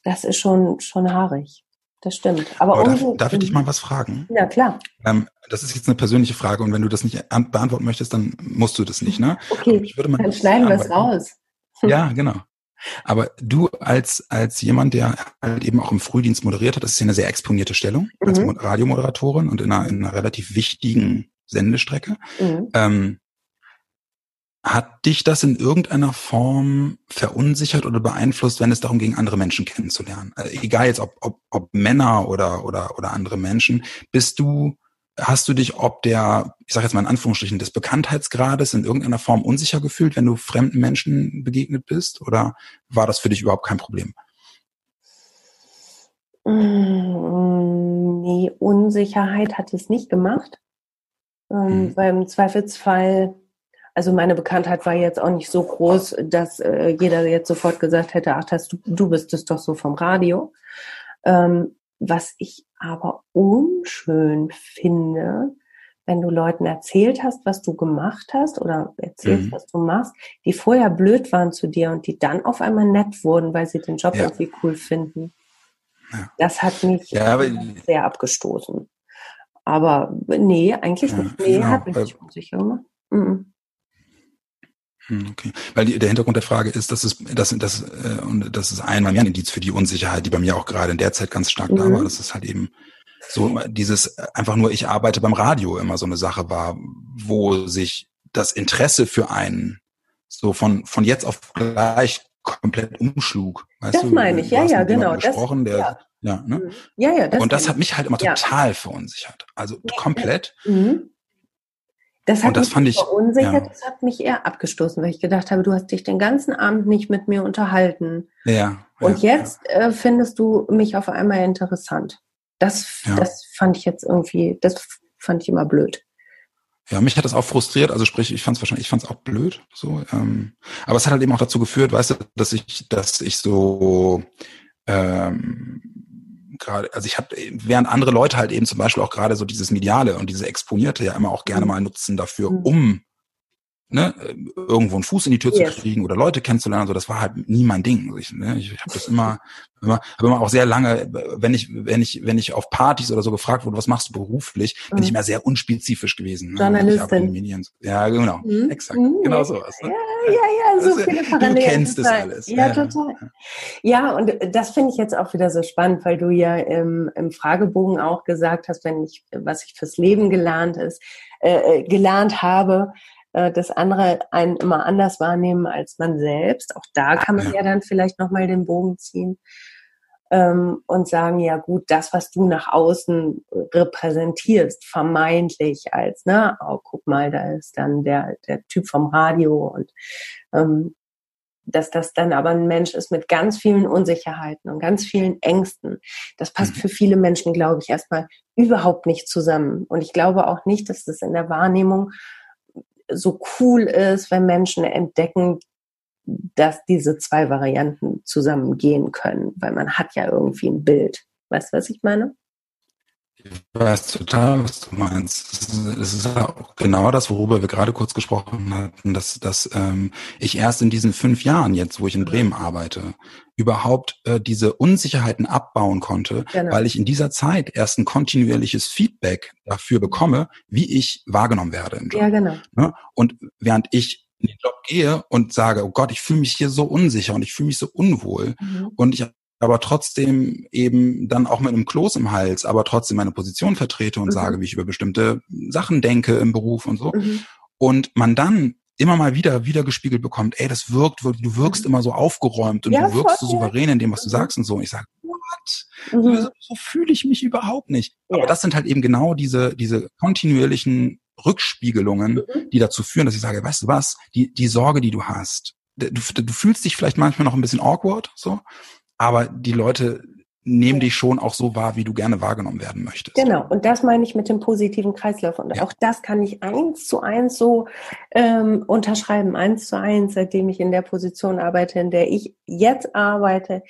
das ist schon, schon haarig. das stimmt. Aber, Aber darf, darf, ich dich mal was fragen? Ja, klar. Ähm, das ist jetzt eine persönliche Frage und wenn du das nicht beantworten möchtest, dann musst du das nicht, ne? Okay, ich würde mal dann schneiden wir es raus. Ja, genau. Aber du als, als jemand, der halt eben auch im Frühdienst moderiert hat, das ist ja eine sehr exponierte Stellung mhm. als Radiomoderatorin und in einer, in einer relativ wichtigen Sendestrecke. Mhm. Ähm, hat dich das in irgendeiner Form verunsichert oder beeinflusst, wenn es darum ging, andere Menschen kennenzulernen? Also egal jetzt, ob, ob, ob Männer oder, oder, oder andere Menschen. Bist du Hast du dich ob der, ich sage jetzt mal in Anführungsstrichen, des Bekanntheitsgrades in irgendeiner Form unsicher gefühlt, wenn du fremden Menschen begegnet bist? Oder war das für dich überhaupt kein Problem? Mm, nee, Unsicherheit hat es nicht gemacht. Hm. Weil im Zweifelsfall, also meine Bekanntheit war jetzt auch nicht so groß, dass äh, jeder jetzt sofort gesagt hätte, ach, das, du, du bist es doch so vom Radio. Ähm, was ich aber unschön finde, wenn du Leuten erzählt hast, was du gemacht hast oder erzählst, mhm. was du machst, die vorher blöd waren zu dir und die dann auf einmal nett wurden, weil sie den Job ja. irgendwie cool finden. Ja. Das hat mich ja, sehr abgestoßen. Aber nee, eigentlich nicht. Nee, genau, hat mich nicht unsicher gemacht. Mhm. Hm, okay, weil die, der Hintergrund der Frage ist, dass es, dass, dass, äh, und das ist einmal mehr ein Indiz für die Unsicherheit, die bei mir auch gerade in der Zeit ganz stark mhm. da war. Das ist halt eben so dieses äh, einfach nur, ich arbeite beim Radio immer so eine Sache war, wo sich das Interesse für einen so von, von jetzt auf gleich komplett umschlug. Weißt das du, meine ich, ja, ja, genau. Gesprochen, das, der, ja. Ja, ne? Mhm. ja, ja, das und das hat mich halt immer total ja. verunsichert. Also komplett. Mhm. Das hat das mich verunsichert, ja. das hat mich eher abgestoßen, weil ich gedacht habe, du hast dich den ganzen Abend nicht mit mir unterhalten. Ja. Und ja, jetzt ja. Äh, findest du mich auf einmal interessant. Das, das fand ich jetzt irgendwie, das fand ich immer blöd. Ja, mich hat das auch frustriert. Also sprich, ich fand es wahrscheinlich, ich fand es auch blöd. So, ähm, aber es hat halt eben auch dazu geführt, weißt du, dass ich, dass ich so ähm, gerade, also ich habe, während andere Leute halt eben zum Beispiel auch gerade so dieses Mediale und diese Exponierte ja immer auch gerne mhm. mal nutzen dafür, mhm. um ne, irgendwo einen Fuß in die Tür yes. zu kriegen oder Leute kennenzulernen, so das war halt nie mein Ding. Also ich, ne, ich, habe das immer, immer, habe immer auch sehr lange, wenn ich, wenn ich, wenn ich auf Partys oder so gefragt wurde, was machst du beruflich, mhm. bin ich mhm. immer sehr unspezifisch gewesen. Ne? Journalistin. Ja, genau, mhm. exakt, mhm. genau sowas. Ne? Ja, ja, ja, so also, viele Parallelen. Du kennst das alles. Ja, ja total. Ja, und das finde ich jetzt auch wieder so spannend, weil du ja im, im Fragebogen auch gesagt hast, wenn ich, was ich fürs Leben gelernt ist, äh, äh gelernt habe, äh, das andere einen immer anders wahrnehmen als man selbst. Auch da kann man ja, dann vielleicht nochmal den Bogen ziehen ähm, und sagen, ja gut, das, was du nach außen repräsentierst, vermeintlich als, ne, oh, guck mal, da ist dann der, der Typ vom Radio und ähm, dass das dann aber ein Mensch ist mit ganz vielen Unsicherheiten und ganz vielen Ängsten. Das passt mhm. für viele Menschen, glaube ich, erstmal überhaupt nicht zusammen. Und ich glaube auch nicht, dass das in der Wahrnehmung so cool ist, wenn Menschen entdecken, dass diese zwei Varianten zusammengehen können, weil man hat ja irgendwie ein Bild. Weißt du, was ich meine? Ich weiß total, was du meinst. Es ist auch genau das, worüber wir gerade kurz gesprochen hatten, dass, dass ähm, ich erst in diesen fünf Jahren jetzt, wo ich in Bremen arbeite, überhaupt äh, diese Unsicherheiten abbauen konnte, genau. weil ich in dieser Zeit erst ein kontinuierliches Feedback dafür bekomme, wie ich wahrgenommen werde im Job. Ja, genau. Ne? Und während ich in den Job gehe und sage, oh Gott, ich fühle mich hier so unsicher und ich fühle mich so unwohl mhm. und ich aber trotzdem eben dann auch mit einem Kloß im Hals, aber trotzdem meine Position vertrete und mhm. sage, wie ich über bestimmte Sachen denke im Beruf und so. Mhm. Und man dann immer mal wieder wieder gespiegelt bekommt, ey, das wirkt, du wirkst mhm. immer so aufgeräumt und ja, du wirkst so souverän in dem, was du mhm. sagst und so. Und ich sage, what? Mhm. So, so fühle ich mich überhaupt nicht. Ja. Aber das sind halt eben genau diese, diese kontinuierlichen Rückspiegelungen, mhm. die dazu führen, dass ich sage, weißt du was, die, die Sorge, die du hast, du, du fühlst dich vielleicht manchmal noch ein bisschen awkward, so, aber die Leute nehmen dich schon auch so wahr, wie du gerne wahrgenommen werden möchtest. Genau, und das meine ich mit dem positiven Kreislauf. Und ja. auch das kann ich eins zu eins so ähm, unterschreiben, eins zu eins, seitdem ich in der Position arbeite, in der ich jetzt arbeite.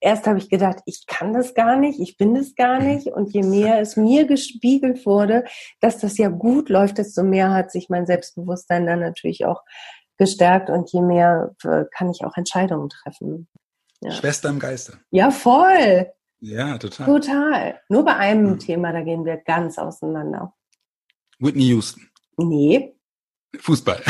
Erst habe ich gedacht, ich kann das gar nicht, ich bin das gar mhm. nicht. Und je mehr es mir gespiegelt wurde, dass das ja gut läuft, desto mehr hat sich mein Selbstbewusstsein dann natürlich auch gestärkt und je mehr äh, kann ich auch Entscheidungen treffen. Ja. Schwester im Geiste. Ja, voll. Ja, total. Total. Nur bei einem mhm. Thema, da gehen wir ganz auseinander. Whitney Houston. Nee. Fußball.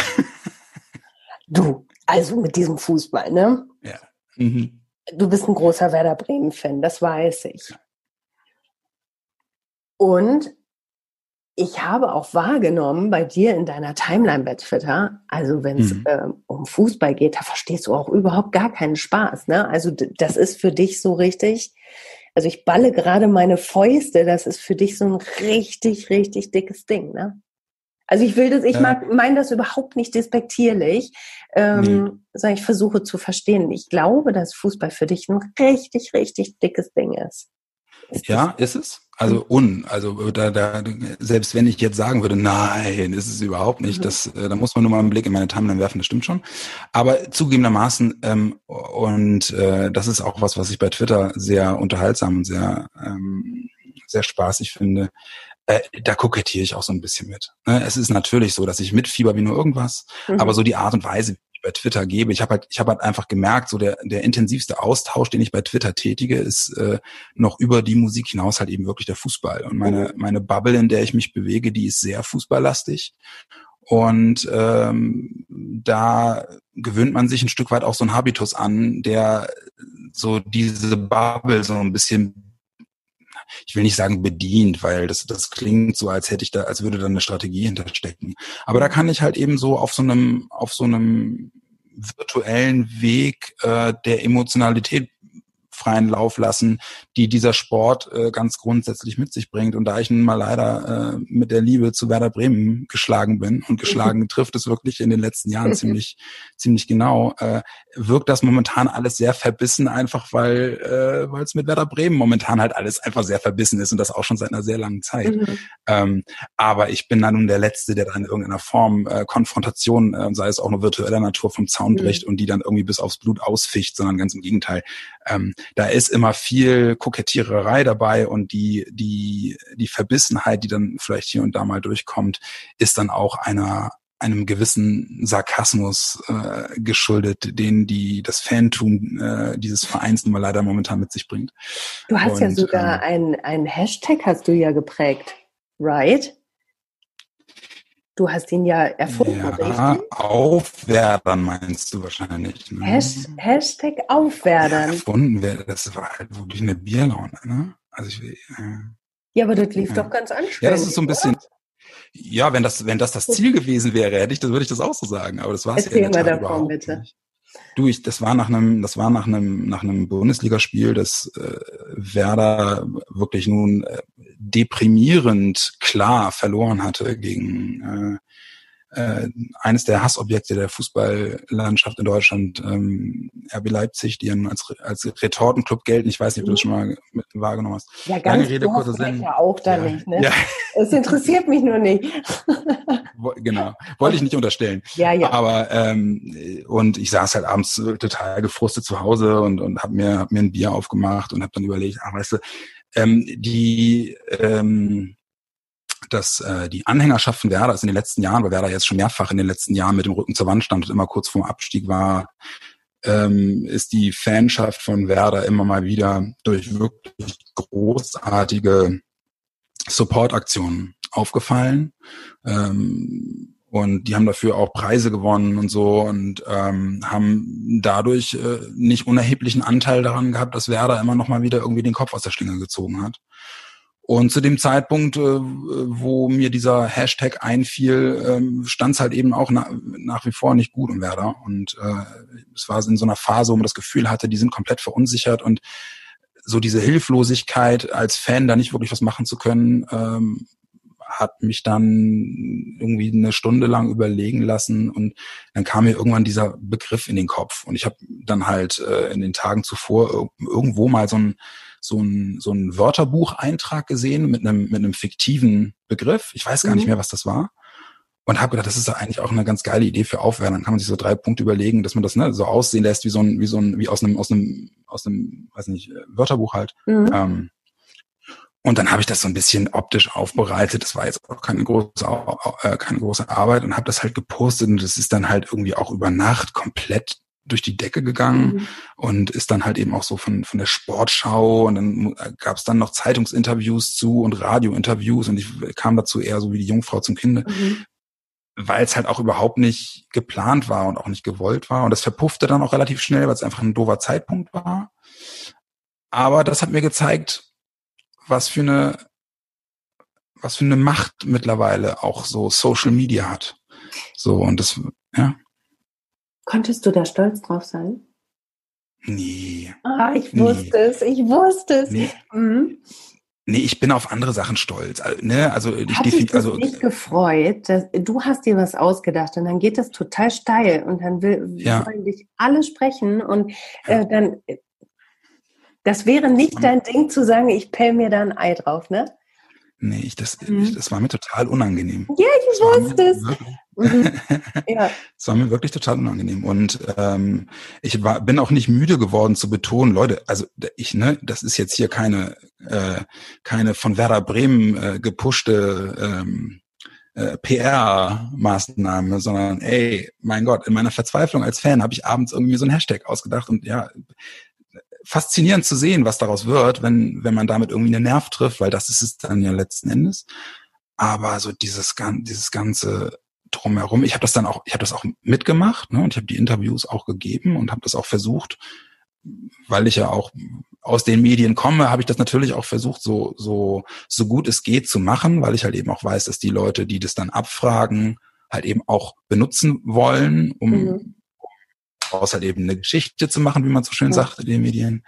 du, also mit diesem Fußball, ne? Ja. Mhm. Du bist ein großer Werder Bremen-Fan, das weiß ich. Und ich habe auch wahrgenommen bei dir in deiner Timeline bei Twitter, also wenn es mhm. äh, um Fußball geht, da verstehst du auch überhaupt gar keinen Spaß. Ne? Also das ist für dich so richtig. Also ich balle gerade meine Fäuste, das ist für dich so ein richtig, richtig dickes Ding. Ne? Also ich will das, ich mag, meine das überhaupt nicht despektierlich, ähm, nee. sondern ich versuche zu verstehen. Ich glaube, dass Fußball für dich ein richtig, richtig dickes Ding ist. ist ja, ist es? Also un, also da, da, selbst wenn ich jetzt sagen würde, nein, ist es überhaupt nicht, mhm. das, äh, da muss man nur mal einen Blick in meine Timeline werfen, das stimmt schon. Aber zugegebenermaßen, ähm, und äh, das ist auch was, was ich bei Twitter sehr unterhaltsam und sehr, ähm, sehr spaßig finde, äh, da kokettiere ich auch so ein bisschen mit. Ne? Es ist natürlich so, dass ich mitfieber wie nur irgendwas, mhm. aber so die Art und Weise, bei Twitter gebe. Ich habe halt, ich habe halt einfach gemerkt, so der, der intensivste Austausch, den ich bei Twitter tätige, ist äh, noch über die Musik hinaus halt eben wirklich der Fußball. Und meine, meine Bubble, in der ich mich bewege, die ist sehr fußballlastig. Und ähm, da gewöhnt man sich ein Stück weit auch so ein Habitus an, der so diese Bubble so ein bisschen ich will nicht sagen bedient, weil das, das klingt so, als hätte ich da, als würde da eine Strategie hinterstecken. Aber da kann ich halt eben so auf so einem, auf so einem virtuellen Weg äh, der Emotionalität freien Lauf lassen, die dieser Sport äh, ganz grundsätzlich mit sich bringt. Und da ich nun mal leider äh, mit der Liebe zu Werder Bremen geschlagen bin und geschlagen trifft es wirklich in den letzten Jahren ziemlich, ziemlich genau, äh, wirkt das momentan alles sehr verbissen, einfach weil äh, weil es mit Werder Bremen momentan halt alles einfach sehr verbissen ist und das auch schon seit einer sehr langen Zeit. Mhm. Ähm, aber ich bin dann nun der Letzte, der da in irgendeiner Form äh, Konfrontation, äh, sei es auch nur virtueller Natur, vom Zaun mhm. bricht und die dann irgendwie bis aufs Blut ausficht, sondern ganz im Gegenteil. Ähm, da ist immer viel Kokettiererei dabei und die, die, die Verbissenheit, die dann vielleicht hier und da mal durchkommt, ist dann auch einer, einem gewissen Sarkasmus äh, geschuldet, den die das Fantum äh, dieses Vereins nun mal leider momentan mit sich bringt. Du hast und, ja sogar ähm, ein, ein Hashtag hast du ja geprägt, right? Du hast ihn ja erfunden, ja, richtig? Aufwerdern meinst du wahrscheinlich. Ne? Hashtag Aufwerdern. Ja, erfunden wäre, das war halt wirklich eine Bierlaune, ne? Also ich, äh, ja, aber das lief ja. doch ganz anstrengend. Ja, das ist so ein bisschen. Oder? Ja, wenn das, wenn das das Ziel gewesen wäre, hätte ich, das würde ich das auch so sagen. Aber das war es ja in der Tat davon, bitte. Nicht. Du, ich, das war nach einem, das war nach einem, nach einem Bundesligaspiel, das äh, Werder wirklich nun äh, deprimierend klar verloren hatte gegen äh, äh, eines der Hassobjekte der Fußballlandschaft in Deutschland, ähm, RB Leipzig, die als, als Retortenclub gelten. Ich weiß nicht, ob du das schon mal mit, wahrgenommen hast. Ja, ganz Lange Rede, kurzer Sinn. Ja auch da ja. nicht, ne? Ja. Es interessiert mich nur nicht. genau. Wollte ich nicht unterstellen. Ja, ja. Aber, ähm, und ich saß halt abends total gefrustet zu Hause und, und habe mir, hab mir ein Bier aufgemacht und habe dann überlegt, ah, weißt du, ähm, die, ähm, dass äh, die Anhängerschaft von Werder ist in den letzten Jahren, weil Werder jetzt schon mehrfach in den letzten Jahren mit dem Rücken zur Wand stand und immer kurz vorm Abstieg war, ähm, ist die Fanschaft von Werder immer mal wieder durch wirklich großartige Supportaktionen aufgefallen. Ähm, und die haben dafür auch Preise gewonnen und so und ähm, haben dadurch äh, nicht unerheblichen Anteil daran gehabt, dass Werder immer noch mal wieder irgendwie den Kopf aus der Schlinge gezogen hat. Und zu dem Zeitpunkt, äh, wo mir dieser Hashtag einfiel, ähm, stand es halt eben auch na, nach wie vor nicht gut um Werder. Und äh, es war in so einer Phase, wo man das Gefühl hatte, die sind komplett verunsichert und so diese Hilflosigkeit als Fan da nicht wirklich was machen zu können, ähm, hat mich dann irgendwie eine Stunde lang überlegen lassen und dann kam mir irgendwann dieser Begriff in den Kopf und ich habe dann halt äh, in den Tagen zuvor irgendwo mal so ein so ein, so ein Wörterbucheintrag gesehen mit einem, mit einem fiktiven Begriff. Ich weiß gar mhm. nicht mehr, was das war. Und habe gedacht, das ist ja eigentlich auch eine ganz geile Idee für Aufwärmen. Dann kann man sich so drei Punkte überlegen, dass man das ne, so aussehen lässt wie so ein, wie so ein, wie aus einem, aus einem, aus einem, weiß nicht, Wörterbuch halt. Mhm. Ähm, und dann habe ich das so ein bisschen optisch aufbereitet. Das war jetzt auch keine große, äh, keine große Arbeit und habe das halt gepostet und das ist dann halt irgendwie auch über Nacht komplett durch die Decke gegangen mhm. und ist dann halt eben auch so von, von der Sportschau und dann gab es dann noch Zeitungsinterviews zu und Radiointerviews und ich kam dazu eher so wie die Jungfrau zum Kinde, mhm. weil es halt auch überhaupt nicht geplant war und auch nicht gewollt war und das verpuffte dann auch relativ schnell, weil es einfach ein doofer Zeitpunkt war. Aber das hat mir gezeigt, was für eine was für eine Macht mittlerweile auch so Social Media hat. So und das ja. Konntest du da stolz drauf sein? Nee. Ah, ich wusste nee. es, ich wusste es. Nee. Mhm. Nee, ich bin auf andere Sachen stolz. Ne? Also ich Hat dich also nicht gefreut, dass, du hast dir was ausgedacht und dann geht das total steil und dann will, ja. wollen dich alle sprechen und äh, dann das wäre nicht dein Ding zu sagen, ich pell mir da ein Ei drauf, ne? Nee, ich, das, mhm. ich, das war mir total unangenehm. Ja, ich wusste es. Mhm. Ja. Das war mir wirklich total unangenehm. Und ähm, ich war, bin auch nicht müde geworden zu betonen, Leute, also ich, ne, das ist jetzt hier keine, äh, keine von Werder Bremen äh, gepushte ähm, äh, PR-Maßnahme, sondern ey, mein Gott, in meiner Verzweiflung als Fan habe ich abends irgendwie so ein Hashtag ausgedacht und ja, faszinierend zu sehen, was daraus wird, wenn, wenn man damit irgendwie einen Nerv trifft, weil das ist es dann ja letzten Endes. Aber so dieses, dieses ganze drumherum, ich habe das dann auch, ich habe das auch mitgemacht ne, und ich habe die Interviews auch gegeben und habe das auch versucht, weil ich ja auch aus den Medien komme, habe ich das natürlich auch versucht, so, so, so gut es geht zu machen, weil ich halt eben auch weiß, dass die Leute, die das dann abfragen, halt eben auch benutzen wollen, um, mhm daraus halt eben eine Geschichte zu machen, wie man so schön ja. sagt in den Medien.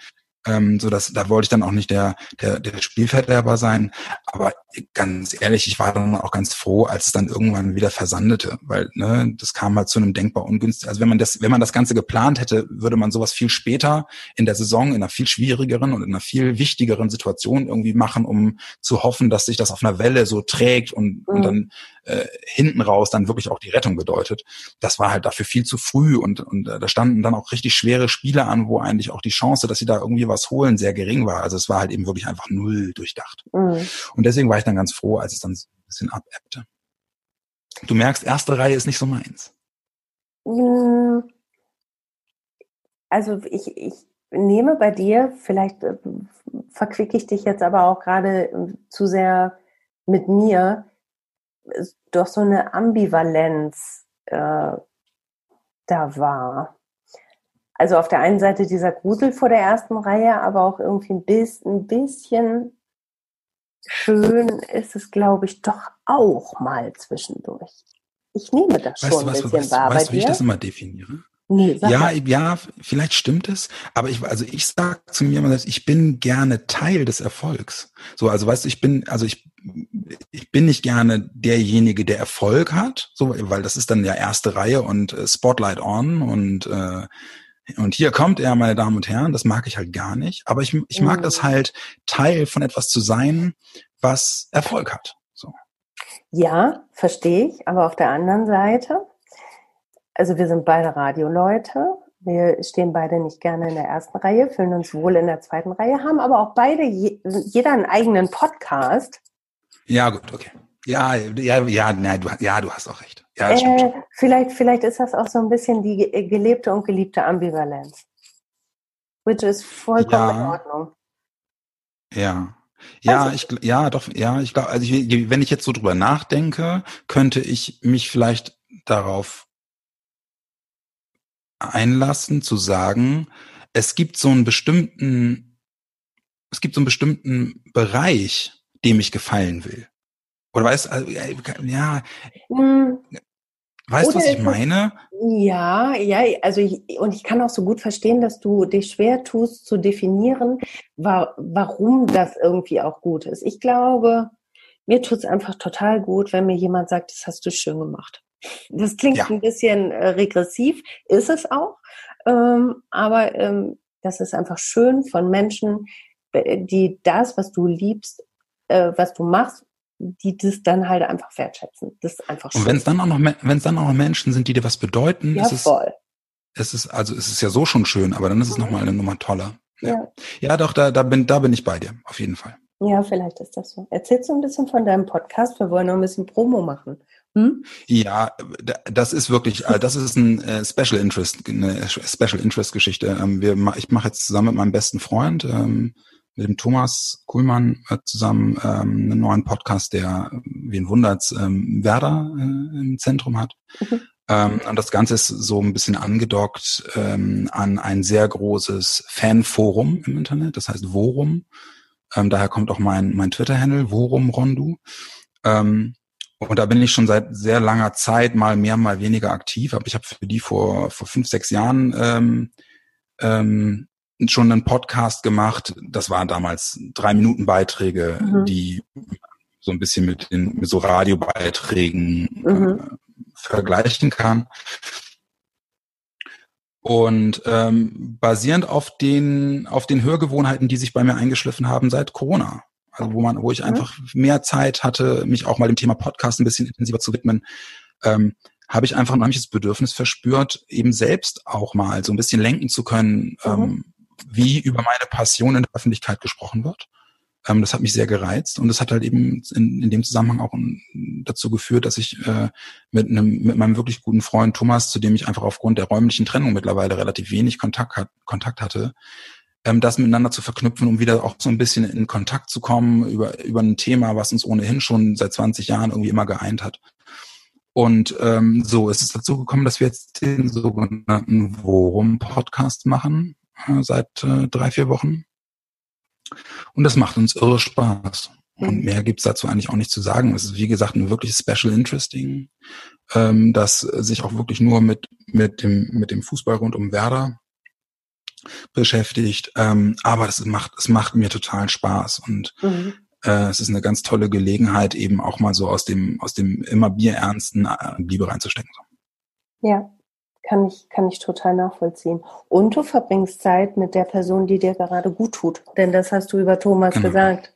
Ähm, so dass da wollte ich dann auch nicht der der der Spielverderber sein, aber ganz ehrlich, ich war dann auch ganz froh, als es dann irgendwann wieder versandete, weil ne, das kam halt zu einem denkbar ungünstig. Also wenn man das wenn man das Ganze geplant hätte, würde man sowas viel später in der Saison in einer viel schwierigeren und in einer viel wichtigeren Situation irgendwie machen, um zu hoffen, dass sich das auf einer Welle so trägt und, mhm. und dann äh, hinten raus dann wirklich auch die Rettung bedeutet. Das war halt dafür viel zu früh und, und äh, da standen dann auch richtig schwere Spiele an, wo eigentlich auch die Chance, dass sie da irgendwie was holen, sehr gering war. Also es war halt eben wirklich einfach null durchdacht. Mhm. Und deswegen war ich dann ganz froh, als es dann ein bisschen abebbte. Du merkst, erste Reihe ist nicht so meins. Mm. Also ich, ich nehme bei dir, vielleicht äh, verquicke ich dich jetzt aber auch gerade äh, zu sehr mit mir, doch so eine Ambivalenz äh, da war. Also auf der einen Seite dieser Grusel vor der ersten Reihe, aber auch irgendwie ein bisschen, ein bisschen schön ist es, glaube ich, doch auch mal zwischendurch. Ich nehme das weißt schon du, was, ein bisschen weißt, wahr. Weißt du, wie ich das immer definiere? Nee, ja, ja, vielleicht stimmt es, aber ich, also ich sag zu mir immer, ich bin gerne Teil des Erfolgs. So, also weißt du, ich bin, also ich, ich bin nicht gerne derjenige, der Erfolg hat, so, weil das ist dann ja erste Reihe und äh, Spotlight on und äh, und hier kommt er, meine Damen und Herren, das mag ich halt gar nicht. Aber ich, ich mag mhm. das halt, Teil von etwas zu sein, was Erfolg hat. So. Ja, verstehe ich. Aber auf der anderen Seite, also wir sind beide Radioleute. Wir stehen beide nicht gerne in der ersten Reihe, fühlen uns wohl in der zweiten Reihe, haben aber auch beide je, jeder einen eigenen Podcast. Ja, gut, okay. Ja, ja, ja, nein, du, ja, du hast auch recht. Ja, äh, vielleicht, vielleicht ist das auch so ein bisschen die gelebte und geliebte Ambivalenz. Which is vollkommen ja. in Ordnung. Ja. Ja, also, ich, ja, doch, ja, ich glaube, also ich, wenn ich jetzt so drüber nachdenke, könnte ich mich vielleicht darauf einlassen, zu sagen, es gibt so einen bestimmten, es gibt so einen bestimmten Bereich, dem ich gefallen will. Oder weißt also, ja, hm. weißt du, was ich meine? Ja, ja, also ich, und ich kann auch so gut verstehen, dass du dich schwer tust zu definieren, wa warum das irgendwie auch gut ist. Ich glaube, mir tut es einfach total gut, wenn mir jemand sagt, das hast du schön gemacht. Das klingt ja. ein bisschen äh, regressiv, ist es auch, ähm, aber ähm, das ist einfach schön von Menschen, die das, was du liebst, äh, was du machst, die das dann halt einfach wertschätzen. Das ist einfach schön. Und wenn es dann auch noch, wenn es dann auch noch Menschen sind, die dir was bedeuten, ja, ist voll. es, ist, also es ist ja so schon schön, aber dann ist es mhm. nochmal eine Nummer toller. Ja. ja. ja, doch, da, da bin, da bin ich bei dir, auf jeden Fall. Ja, vielleicht ist das so. Erzählst du ein bisschen von deinem Podcast? Wir wollen noch ein bisschen Promo machen. Hm? Ja, das ist wirklich, äh, das ist ein äh, Special Interest, eine Special Interest Geschichte. Ähm, wir, ich mache jetzt zusammen mit meinem besten Freund, ähm, mit dem Thomas Kuhlmann äh, zusammen ähm, einen neuen Podcast, der, wen wundert's, Werder im Zentrum hat. Mhm. und das Ganze ist so ein bisschen angedockt an ein sehr großes Fanforum im Internet, das heißt Worum. daher kommt auch mein, mein Twitter-Handle, Worum Rondu. Und da bin ich schon seit sehr langer Zeit mal mehr, mal weniger aktiv. Aber ich habe für die vor, vor fünf, sechs Jahren ähm, ähm, schon einen Podcast gemacht. Das waren damals drei Minuten Beiträge, mhm. die so ein bisschen mit den mit so Radiobeiträgen mhm. äh, vergleichen kann. Und ähm, basierend auf den auf den Hörgewohnheiten, die sich bei mir eingeschliffen haben seit Corona. Also wo man, wo ich mhm. einfach mehr Zeit hatte, mich auch mal dem Thema Podcast ein bisschen intensiver zu widmen, ähm, habe ich einfach ein manches Bedürfnis verspürt, eben selbst auch mal so ein bisschen lenken zu können, mhm. ähm, wie über meine Passion in der Öffentlichkeit gesprochen wird. Ähm, das hat mich sehr gereizt und das hat halt eben in, in dem Zusammenhang auch dazu geführt, dass ich äh, mit einem mit meinem wirklich guten Freund Thomas, zu dem ich einfach aufgrund der räumlichen Trennung mittlerweile relativ wenig Kontakt, hat, Kontakt hatte, ähm, das miteinander zu verknüpfen, um wieder auch so ein bisschen in Kontakt zu kommen über, über ein Thema, was uns ohnehin schon seit 20 Jahren irgendwie immer geeint hat. Und ähm, so ist es dazu gekommen, dass wir jetzt den sogenannten Worum-Podcast machen, äh, seit äh, drei, vier Wochen. Und das macht uns irre Spaß. Und mhm. mehr gibt's dazu eigentlich auch nicht zu sagen. Es ist, wie gesagt, ein wirklich Special Interesting, ähm, das sich auch wirklich nur mit, mit, dem, mit dem Fußball rund um Werder beschäftigt. Ähm, aber es macht, es macht mir total Spaß und mhm. äh, es ist eine ganz tolle Gelegenheit, eben auch mal so aus dem, aus dem immer bierernsten äh, Liebe reinzustecken. Ja, kann ich, kann ich total nachvollziehen. Und du verbringst Zeit mit der Person, die dir gerade gut tut. Denn das hast du über Thomas genau. gesagt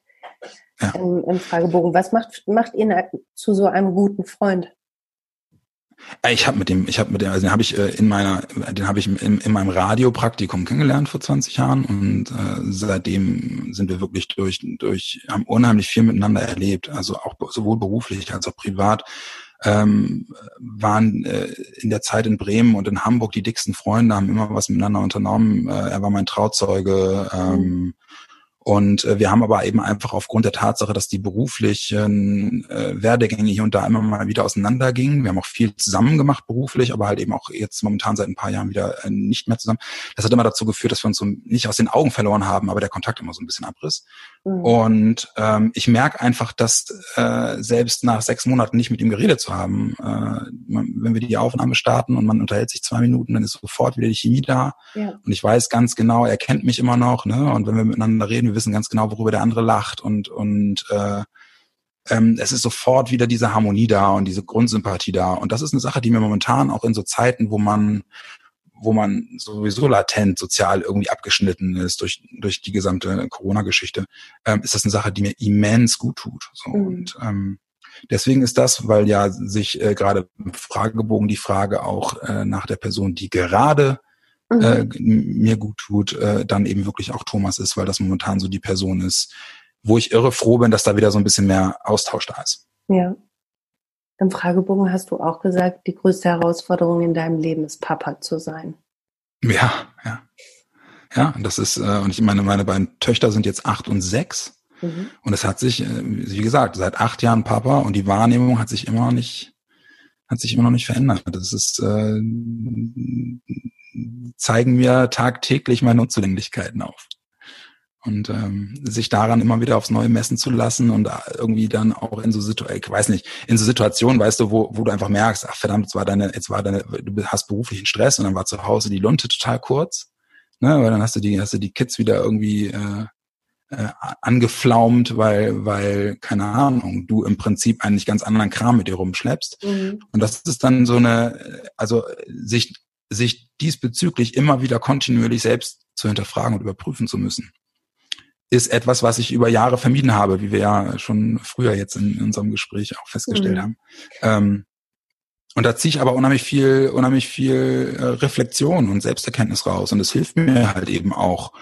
ja. im, im Fragebogen. Was macht, macht ihn zu so einem guten Freund? Äh, ich habe mit dem, ich habe mit dem, also den habe ich äh, in meiner, den habe ich in, in meinem Radiopraktikum kennengelernt vor 20 Jahren und äh, seitdem sind wir wirklich durch, durch, haben unheimlich viel miteinander erlebt, also auch sowohl beruflich als auch privat. Ähm, waren äh, in der Zeit in Bremen und in Hamburg die dicksten Freunde, haben immer was miteinander unternommen. Äh, er war mein Trauzeuge. Ähm, und äh, wir haben aber eben einfach aufgrund der Tatsache, dass die beruflichen äh, Werdegänge hier und da immer mal wieder auseinandergingen. Wir haben auch viel zusammen gemacht beruflich, aber halt eben auch jetzt momentan seit ein paar Jahren wieder äh, nicht mehr zusammen. Das hat immer dazu geführt, dass wir uns so nicht aus den Augen verloren haben, aber der Kontakt immer so ein bisschen abriss. Mhm. Und ähm, ich merke einfach, dass äh, selbst nach sechs Monaten nicht mit ihm geredet zu haben, äh, wenn wir die Aufnahme starten und man unterhält sich zwei Minuten, dann ist sofort wieder die Chemie da. Ja. Und ich weiß ganz genau, er kennt mich immer noch. Ne? Und wenn wir miteinander reden, wir wissen ganz genau, worüber der andere lacht und und äh, ähm, es ist sofort wieder diese Harmonie da und diese Grundsympathie da. Und das ist eine Sache, die mir momentan auch in so Zeiten, wo man wo man sowieso latent sozial irgendwie abgeschnitten ist durch durch die gesamte Corona-Geschichte, ähm, ist das eine Sache, die mir immens gut tut. So. Mhm. Und ähm, deswegen ist das, weil ja sich äh, gerade im Fragebogen die Frage auch äh, nach der Person, die gerade mhm. äh, mir gut tut, äh, dann eben wirklich auch Thomas ist, weil das momentan so die Person ist, wo ich irre froh bin, dass da wieder so ein bisschen mehr Austausch da ist. Ja. Im Fragebogen hast du auch gesagt, die größte Herausforderung in deinem Leben ist Papa zu sein. Ja, ja. Ja, das ist, äh, und ich meine, meine beiden Töchter sind jetzt acht und sechs. Mhm. Und es hat sich, äh, wie gesagt, seit acht Jahren Papa und die Wahrnehmung hat sich immer noch nicht, hat sich immer noch nicht verändert. Das ist, äh, zeigen mir tagtäglich meine Unzulänglichkeiten auf. Und ähm, sich daran immer wieder aufs Neue messen zu lassen und irgendwie dann auch in so Situationen, ich weiß nicht, in so Situationen, weißt du, wo, wo du einfach merkst, ach verdammt, jetzt war deine, jetzt war deine, du hast beruflichen Stress und dann war zu Hause die Lunte total kurz. Ne, weil dann hast du die, hast du die Kids wieder irgendwie äh, äh, angeflaumt, weil, weil, keine Ahnung, du im Prinzip eigentlich ganz anderen Kram mit dir rumschleppst. Mhm. Und das ist dann so eine, also sich sich diesbezüglich immer wieder kontinuierlich selbst zu hinterfragen und überprüfen zu müssen, ist etwas, was ich über Jahre vermieden habe, wie wir ja schon früher jetzt in, unserem Gespräch auch festgestellt mhm. haben. Ähm, und da ziehe ich aber unheimlich viel, unheimlich viel äh, Reflexion und Selbsterkenntnis raus. Und es hilft mir halt eben auch,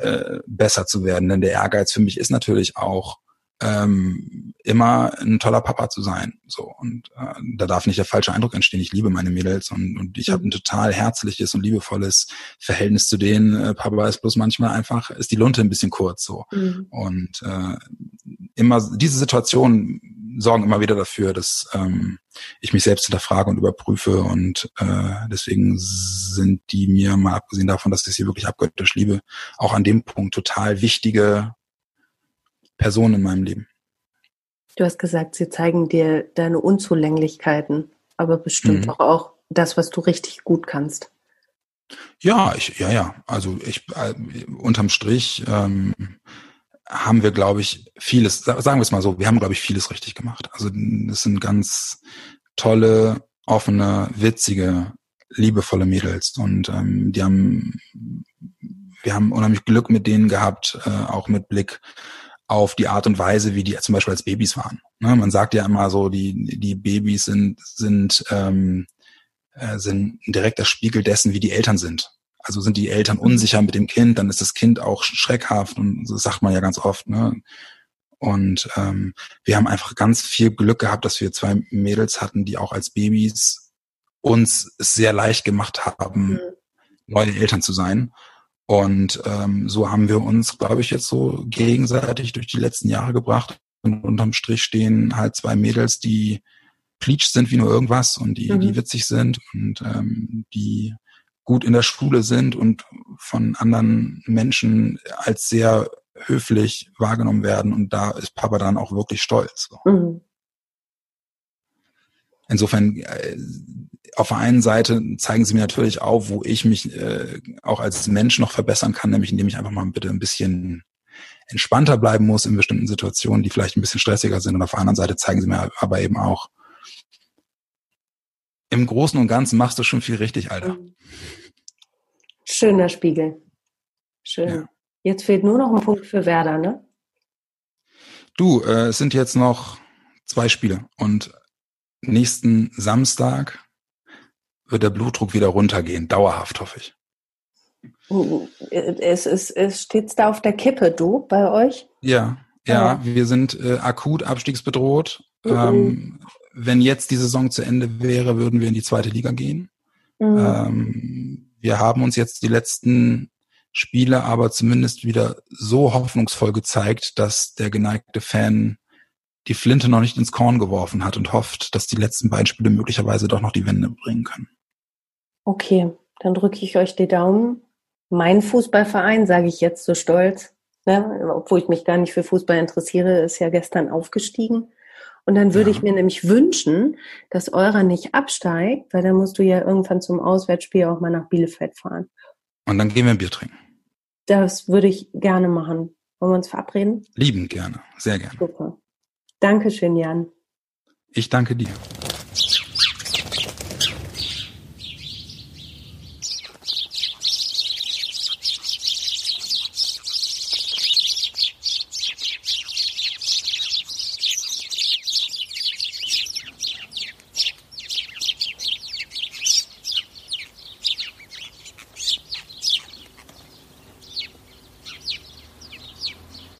äh, besser zu werden. Denn der Ehrgeiz für mich ist natürlich auch, ähm, immer ein toller Papa zu sein. So und äh, da darf nicht der falsche Eindruck entstehen. Ich liebe meine Mädels und, und ich mhm. habe ein total herzliches und liebevolles Verhältnis zu denen. Äh, Papa ist bloß manchmal einfach ist die Lunte ein bisschen kurz so mhm. und äh, immer diese Situationen sorgen immer wieder dafür, dass ähm, ich mich selbst hinterfrage und überprüfe und äh, deswegen sind die mir mal abgesehen davon, dass ich sie wirklich abgöttisch liebe, auch an dem Punkt total wichtige Person in meinem Leben. Du hast gesagt, sie zeigen dir deine Unzulänglichkeiten, aber bestimmt mhm. auch, auch das, was du richtig gut kannst. Ja, ich, ja, ja. Also ich äh, unterm Strich ähm, haben wir, glaube ich, vieles, sagen wir es mal so, wir haben, glaube ich, vieles richtig gemacht. Also es sind ganz tolle, offene, witzige, liebevolle Mädels und ähm, die haben, wir haben unheimlich Glück mit denen gehabt, äh, auch mit Blick auf die Art und Weise, wie die zum Beispiel als Babys waren. Ne? Man sagt ja immer so, die, die Babys sind, sind, ähm, äh, sind ein direkter Spiegel dessen, wie die Eltern sind. Also sind die Eltern unsicher mit dem Kind, dann ist das Kind auch schreckhaft und das sagt man ja ganz oft. Ne? Und ähm, wir haben einfach ganz viel Glück gehabt, dass wir zwei Mädels hatten, die auch als Babys uns sehr leicht gemacht haben, mhm. neue Eltern zu sein. Und ähm, so haben wir uns, glaube ich, jetzt so gegenseitig durch die letzten Jahre gebracht. Und unterm Strich stehen halt zwei Mädels, die pleatsch sind wie nur irgendwas und die, mhm. die witzig sind und ähm, die gut in der Schule sind und von anderen Menschen als sehr höflich wahrgenommen werden. Und da ist Papa dann auch wirklich stolz. Mhm. Insofern äh, auf der einen Seite zeigen sie mir natürlich auf, wo ich mich äh, auch als Mensch noch verbessern kann, nämlich indem ich einfach mal bitte ein bisschen entspannter bleiben muss in bestimmten Situationen, die vielleicht ein bisschen stressiger sind. Und auf der anderen Seite zeigen sie mir aber eben auch, im Großen und Ganzen machst du schon viel richtig, Alter. Schöner Spiegel. Schön. Ja. Jetzt fehlt nur noch ein Punkt für Werder, ne? Du, äh, es sind jetzt noch zwei Spiele und nächsten Samstag wird der Blutdruck wieder runtergehen, dauerhaft hoffe ich. Es, es, es steht da auf der Kippe, du, bei euch? Ja, ja, ja. wir sind äh, akut abstiegsbedroht. Mhm. Ähm, wenn jetzt die Saison zu Ende wäre, würden wir in die zweite Liga gehen. Mhm. Ähm, wir haben uns jetzt die letzten Spiele aber zumindest wieder so hoffnungsvoll gezeigt, dass der geneigte Fan die Flinte noch nicht ins Korn geworfen hat und hofft, dass die letzten beiden Spiele möglicherweise doch noch die Wende bringen können. Okay, dann drücke ich euch die Daumen. Mein Fußballverein, sage ich jetzt so stolz, ne, obwohl ich mich gar nicht für Fußball interessiere, ist ja gestern aufgestiegen. Und dann würde ja. ich mir nämlich wünschen, dass eurer nicht absteigt, weil dann musst du ja irgendwann zum Auswärtsspiel auch mal nach Bielefeld fahren. Und dann gehen wir ein Bier trinken. Das würde ich gerne machen. Wollen wir uns verabreden? Lieben gerne, sehr gerne. Super. Dankeschön, Jan. Ich danke dir.